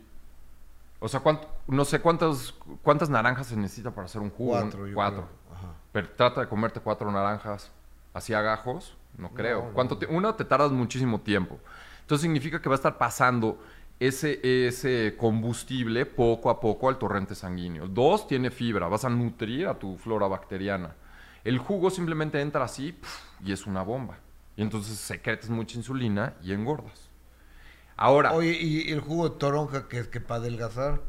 O sea, ¿cuánto- no sé cuántas, cuántas naranjas se necesita para hacer un jugo. Cuatro, yo Cuatro. creo. Ajá. Pero trata de comerte cuatro naranjas así a gajos. No creo. no. ¿Cuánto Una, te tardas muchísimo tiempo. Entonces significa que va a estar pasando ese, ese combustible poco a poco al torrente sanguíneo. Dos, tiene fibra. Vas a nutrir a tu flora bacteriana. El jugo simplemente entra así y es una bomba. Y entonces secretas mucha insulina y engordas. Ahora, Oye, ¿y el jugo de toronja que es que para adelgazar?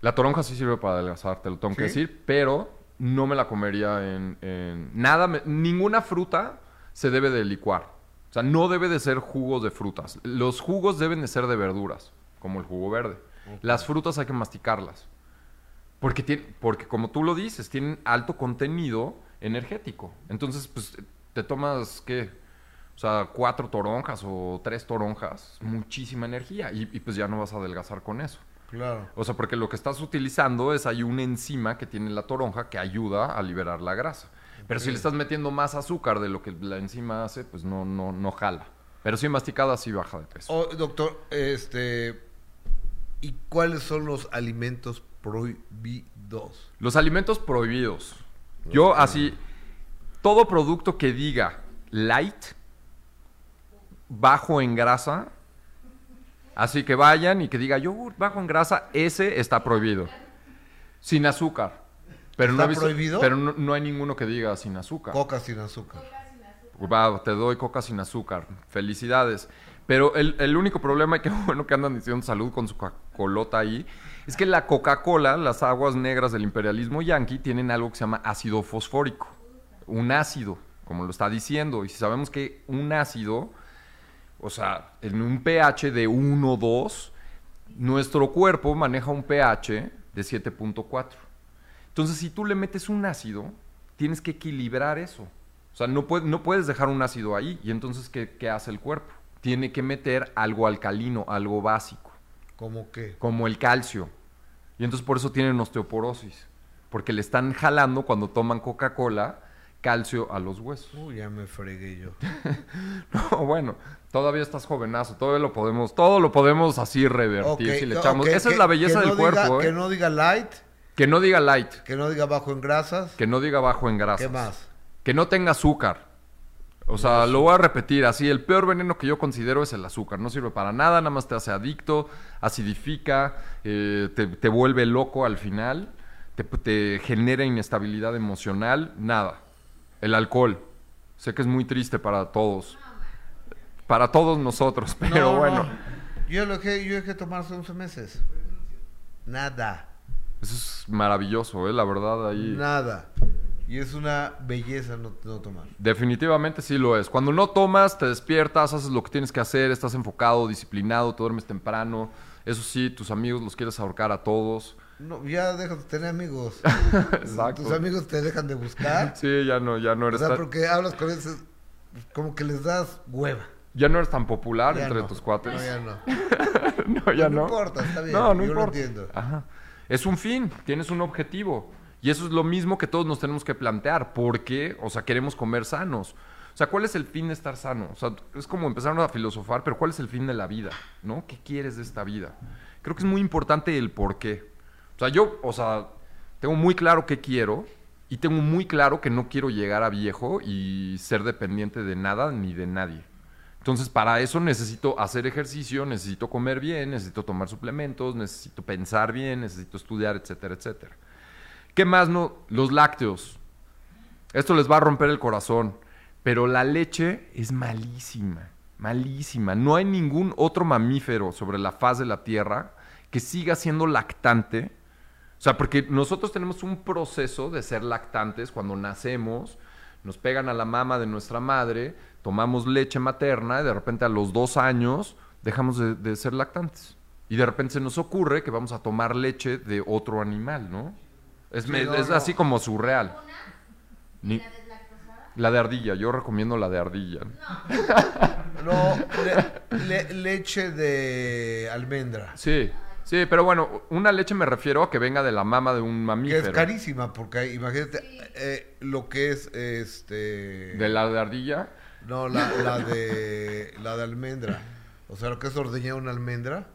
la toronja sí sirve para adelgazar, te lo tengo que decir, pero no me la comería en... en- nada, me- ninguna fruta se debe de licuar. O sea, no debe de ser jugos de frutas. Los jugos deben de ser de verduras, como el jugo verde. Las frutas hay que masticarlas. Porque, tiene- porque como tú lo dices, tienen alto contenido energético. Entonces, pues, te tomas, ¿qué? O sea, cuatro toronjas o tres toronjas, muchísima energía. Y, y, pues ya no vas a adelgazar con eso. Claro. O sea, porque lo que estás utilizando es hay una enzima que tiene la toronja que ayuda a liberar la grasa. Pero si le estás metiendo más azúcar de lo que la enzima hace, pues no, no, no jala. Pero sí masticada sí baja de peso. Oh, doctor, este... ¿Y cuáles son los alimentos prohibidos? Los alimentos prohibidos. Yo así, todo producto que diga light, bajo en grasa, así que vayan y que diga yogur bajo en grasa, ese está prohibido. Sin azúcar. Pero no ¿Está he visto- prohibido? Pero no, no hay ninguno que diga sin azúcar. Coca sin azúcar. Va, te doy coca sin azúcar. Felicidades. Pero el, el único problema, y qué bueno que andan diciendo salud con su Coca-Colota ahí, es que la Coca-Cola, las aguas negras del imperialismo yanqui, tienen algo que se llama ácido fosfórico. Un ácido, como lo está diciendo. Y si sabemos que un ácido, o sea, en un pH de 1 2, nuestro cuerpo maneja un pH de 7.4. Entonces, si tú le metes un ácido, tienes que equilibrar eso. O sea, no, puede- no puedes dejar un ácido ahí. Y entonces, ¿qué, qué hace el cuerpo? Tiene que meter algo alcalino, algo básico, ¿Cómo qué? como el calcio. Y entonces por eso tienen osteoporosis. Porque le están jalando cuando toman Coca-Cola calcio a los huesos. Uy, ya me fregué yo. No, bueno, todavía estás jovenazo, todavía lo podemos, todo lo podemos así revertir Ok, si le echamos. Esa que- es la belleza del diga- cuerpo, ¿eh? Que no diga light, Que no diga light, que no diga bajo en grasas. que no diga bajo en grasas. ¿Qué más? Que no tenga azúcar. O sea, lo voy a repetir así, el peor veneno que yo considero es el azúcar. No sirve para nada, nada más te hace adicto, acidifica, eh, te, te vuelve loco al final, te, te genera inestabilidad emocional, nada. El alcohol. Sé que es muy triste para todos. Para todos nosotros, pero No, bueno. no. Yo lo dejé, yo dejé tomar hace 11 meses. Nada. Eso es maravilloso, ¿eh? La verdad, ahí... Nada. Y es una belleza no, no tomar. Definitivamente sí lo es. Cuando no tomas, te despiertas, haces lo que tienes que hacer, estás enfocado, disciplinado, te duermes temprano. Eso sí, tus amigos los quieres ahorcar a todos. No, ya dejas de tener amigos. Exacto. Tus amigos te dejan de buscar. Sí, ya no, ya no O eres sea, tan, porque hablas con esos, como que les das hueva. ya no eres tan popular Ya entre no. tus cuates. No, ya no. No, ya No no. importa, está bien, No, no yo lo importa. entiendo. Ajá. Es un fin, tienes un objetivo. Y eso es lo mismo que todos nos tenemos que plantear. ¿Por qué? O sea, queremos comer sanos. O sea, ¿cuál es el fin de estar sano? O sea, es como empezar a filosofar, pero ¿cuál es el fin de la vida? ¿No? ¿Qué quieres de esta vida? Creo que es muy importante el por qué. O sea, yo, o sea, tengo muy claro qué quiero y tengo muy claro que no quiero llegar a viejo y ser dependiente de nada ni de nadie. Entonces, para eso necesito hacer ejercicio, necesito comer bien, necesito tomar suplementos, necesito pensar bien, necesito estudiar, etcétera, etcétera. ¿Qué más no? Los lácteos. Esto les va a romper el corazón, pero la leche es malísima, malísima. No hay ningún otro mamífero sobre la faz de la Tierra que siga siendo lactante. O sea, porque nosotros tenemos un proceso de ser lactantes cuando nacemos, nos pegan a la mama de nuestra madre, tomamos leche materna y de repente a los dos años dejamos de, de ser lactantes. Y de repente se nos ocurre que vamos a tomar leche de otro animal, ¿no? Es, Sí, me- no, es no. así como surreal. Ni- la de ardilla, yo recomiendo la de ardilla. No, le- le- leche de almendra. Sí, sí, pero bueno, una leche me refiero a que venga de la mama de un Que mamífero. es carísima, porque imagínate eh, lo que es este. ¿De la de ardilla? No, la, la de. La de almendra. O sea, lo que es ordeñar una almendra.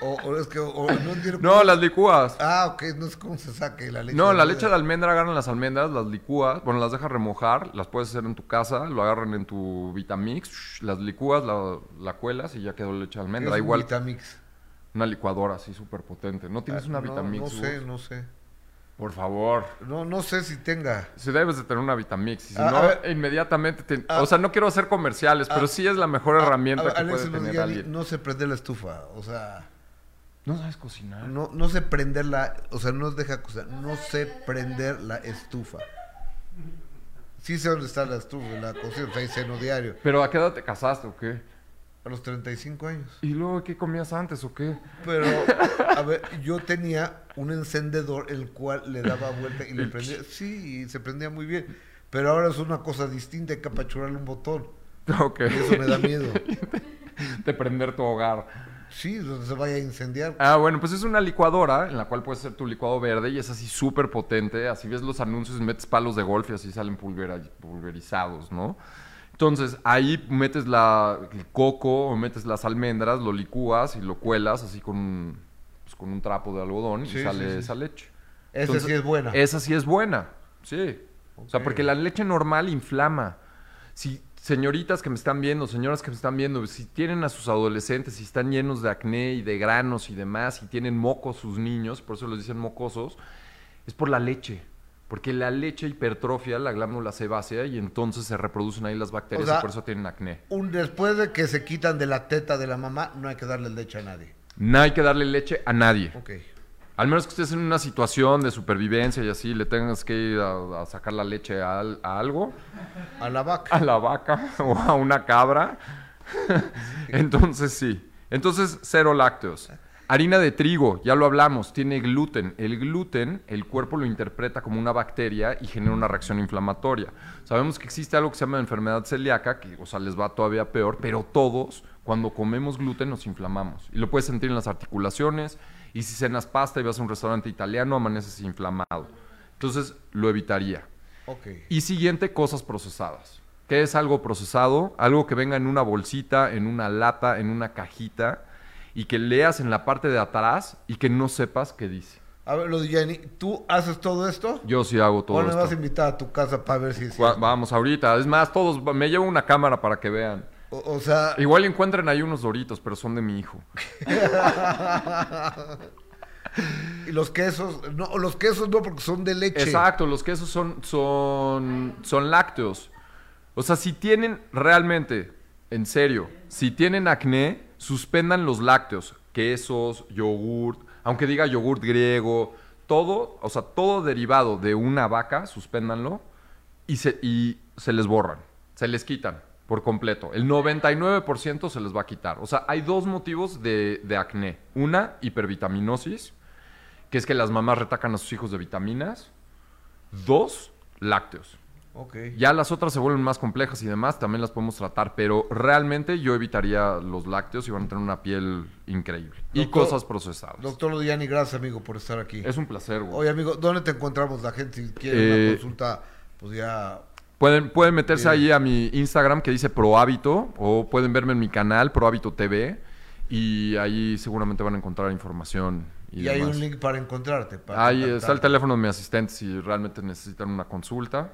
O, o es que. o- no entiendo. No, cómo- las licúas. Ah, ok, no sé cómo se saque la leche. No, la leche de almendra agarran las almendras, las licúas, bueno, las dejas remojar, las puedes hacer en tu casa, lo agarran en tu Vitamix, las licúas, la, la cuelas y ya quedó leche de ¿Qué almendra. es un Igual Vitamix? una licuadora así súper potente. ¿No tienes Ah, una no, Vitamix? No sé, no sé. Por favor. No, no sé si tenga. Si debes de tener una Vitamix. Si Ah, no, ver. inmediatamente te- Ah. O sea, no quiero hacer comerciales, pero sí es la mejor herramienta que Alex puede tener alguien. No sé prender la estufa, o sea. No sabes cocinar. No, no sé prenderla, o sea, no deja cocinar, no sé prender la estufa. Sí sé dónde está la estufa, la cocina, o sea, diario. ¿Pero a qué edad te casaste o qué? A los 35 años. ¿Y luego qué comías antes o qué? Pero, a ver, yo tenía un encendedor el cual le daba vuelta y le prendía. Sí, y se prendía muy bien. Pero ahora es una cosa distinta, hay que apachurrarle un botón. Ok. Y eso me da miedo. de prender tu hogar. Sí, donde se vaya a incendiar. Ah, bueno, pues es una licuadora en la cual puedes hacer tu licuado verde y es así súper potente. Así ves los anuncios, metes palos de golf y así salen pulverizados, ¿no? Entonces ahí metes la, el coco o metes las almendras, lo licúas y lo cuelas así con, un- pues, con un trapo de algodón Sí, y sale sí, sí. esa leche. Esa sí es buena. Esa sí es buena, sí. O sea, porque la leche normal inflama. Si señoritas que me están viendo, señoras que me están viendo, si tienen a sus adolescentes y están llenos de acné y de granos y demás, y tienen mocos sus niños, por eso les dicen mocosos, es por la leche. Porque la leche hipertrofia la glándula sebácea y entonces se reproducen ahí las bacterias O sea, y por eso tienen acné. Un, después de que se quitan de la teta de la mamá, no hay que darle leche a nadie. No hay que darle leche a nadie. Ok. Al menos que estés en una situación de supervivencia y así, le tengas que ir a, a sacar la leche a algo, A la vaca. a la vaca o a una cabra. Entonces sí. Entonces cero lácteos. Harina de trigo, ya lo hablamos, tiene gluten. El gluten, el cuerpo lo interpreta como una bacteria y genera una reacción inflamatoria. Sabemos que existe algo que se llama enfermedad celíaca, que o sea, les va todavía peor, pero todos, cuando comemos gluten, nos inflamamos. Y lo puedes sentir en las articulaciones, y si cenas pasta y vas a un restaurante italiano, amaneces inflamado. Entonces, lo evitaría. Y siguiente, cosas procesadas. ¿Qué es algo procesado? Algo que venga en una bolsita, en una lata, en una cajita y que leas en la parte de atrás y que no sepas qué dice. A ver, lo de Jenny, ¿tú haces todo esto? Yo sí hago todo ¿O me esto. vas a invitar a tu casa para ver si Va- Vamos ahorita. Es más, todos, me llevo una cámara para que vean. O, o sea, Igual encuentren ahí unos doritos, pero son de mi hijo. y los quesos, no, los quesos no porque son de leche. Exacto, los quesos son, son, son lácteos. O sea, si tienen realmente, en serio, si tienen acné, suspendan los lácteos, quesos, yogurt, aunque diga yogurt griego, todo, o sea, todo derivado de una vaca, suspéndanlo y se, y se les borran, se les quitan por completo. El 99% se les va a quitar. O sea, hay dos motivos de, de acné. Una, hipervitaminosis, que es que las mamás retacan a sus hijos de vitaminas. Dos, lácteos. Ok. Ya las otras se vuelven más complejas y demás, también las podemos tratar, pero realmente yo evitaría los lácteos y van a tener una piel increíble. y cosas procesadas. Doctor Lodiani, gracias amigo por estar aquí. Es un placer, güey. Oye amigo, ¿dónde te encontramos la gente si quiere Eh, una consulta? Pues ya... Pueden, pueden meterse Bien. ahí a mi Instagram que dice Prohábito o pueden verme en mi canal Prohábito TV y ahí seguramente van a encontrar información y, Y, hay un link para encontrarte. para Ahí está el teléfono de mi asistente si realmente necesitan una consulta.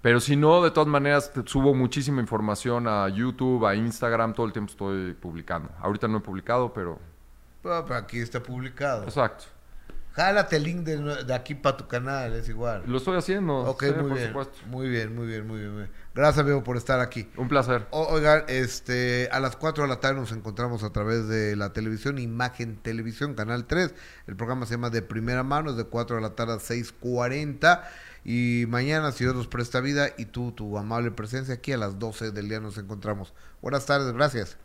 Pero si no, de todas maneras, te subo muchísima información a YouTube, a Instagram, todo el tiempo estoy publicando. Ahorita no he publicado, pero... Ah, pero aquí está publicado. Exacto. Jálate el link de, aquí para tu canal, es igual. Lo estoy haciendo. Ok, sí, muy por bien. supuesto. Muy bien, muy bien, muy bien, muy bien. Gracias, amigo, por estar aquí. Un placer. O- oigan, este, a las 4 de la tarde nos encontramos a través de la televisión, Imagen Televisión, Canal 3. El programa se llama De Primera Mano, es de 4 de la tarde a 6.40. Y mañana, si Dios nos presta vida y tú, tu amable presencia, aquí a las 12 del día nos encontramos. Buenas tardes, gracias.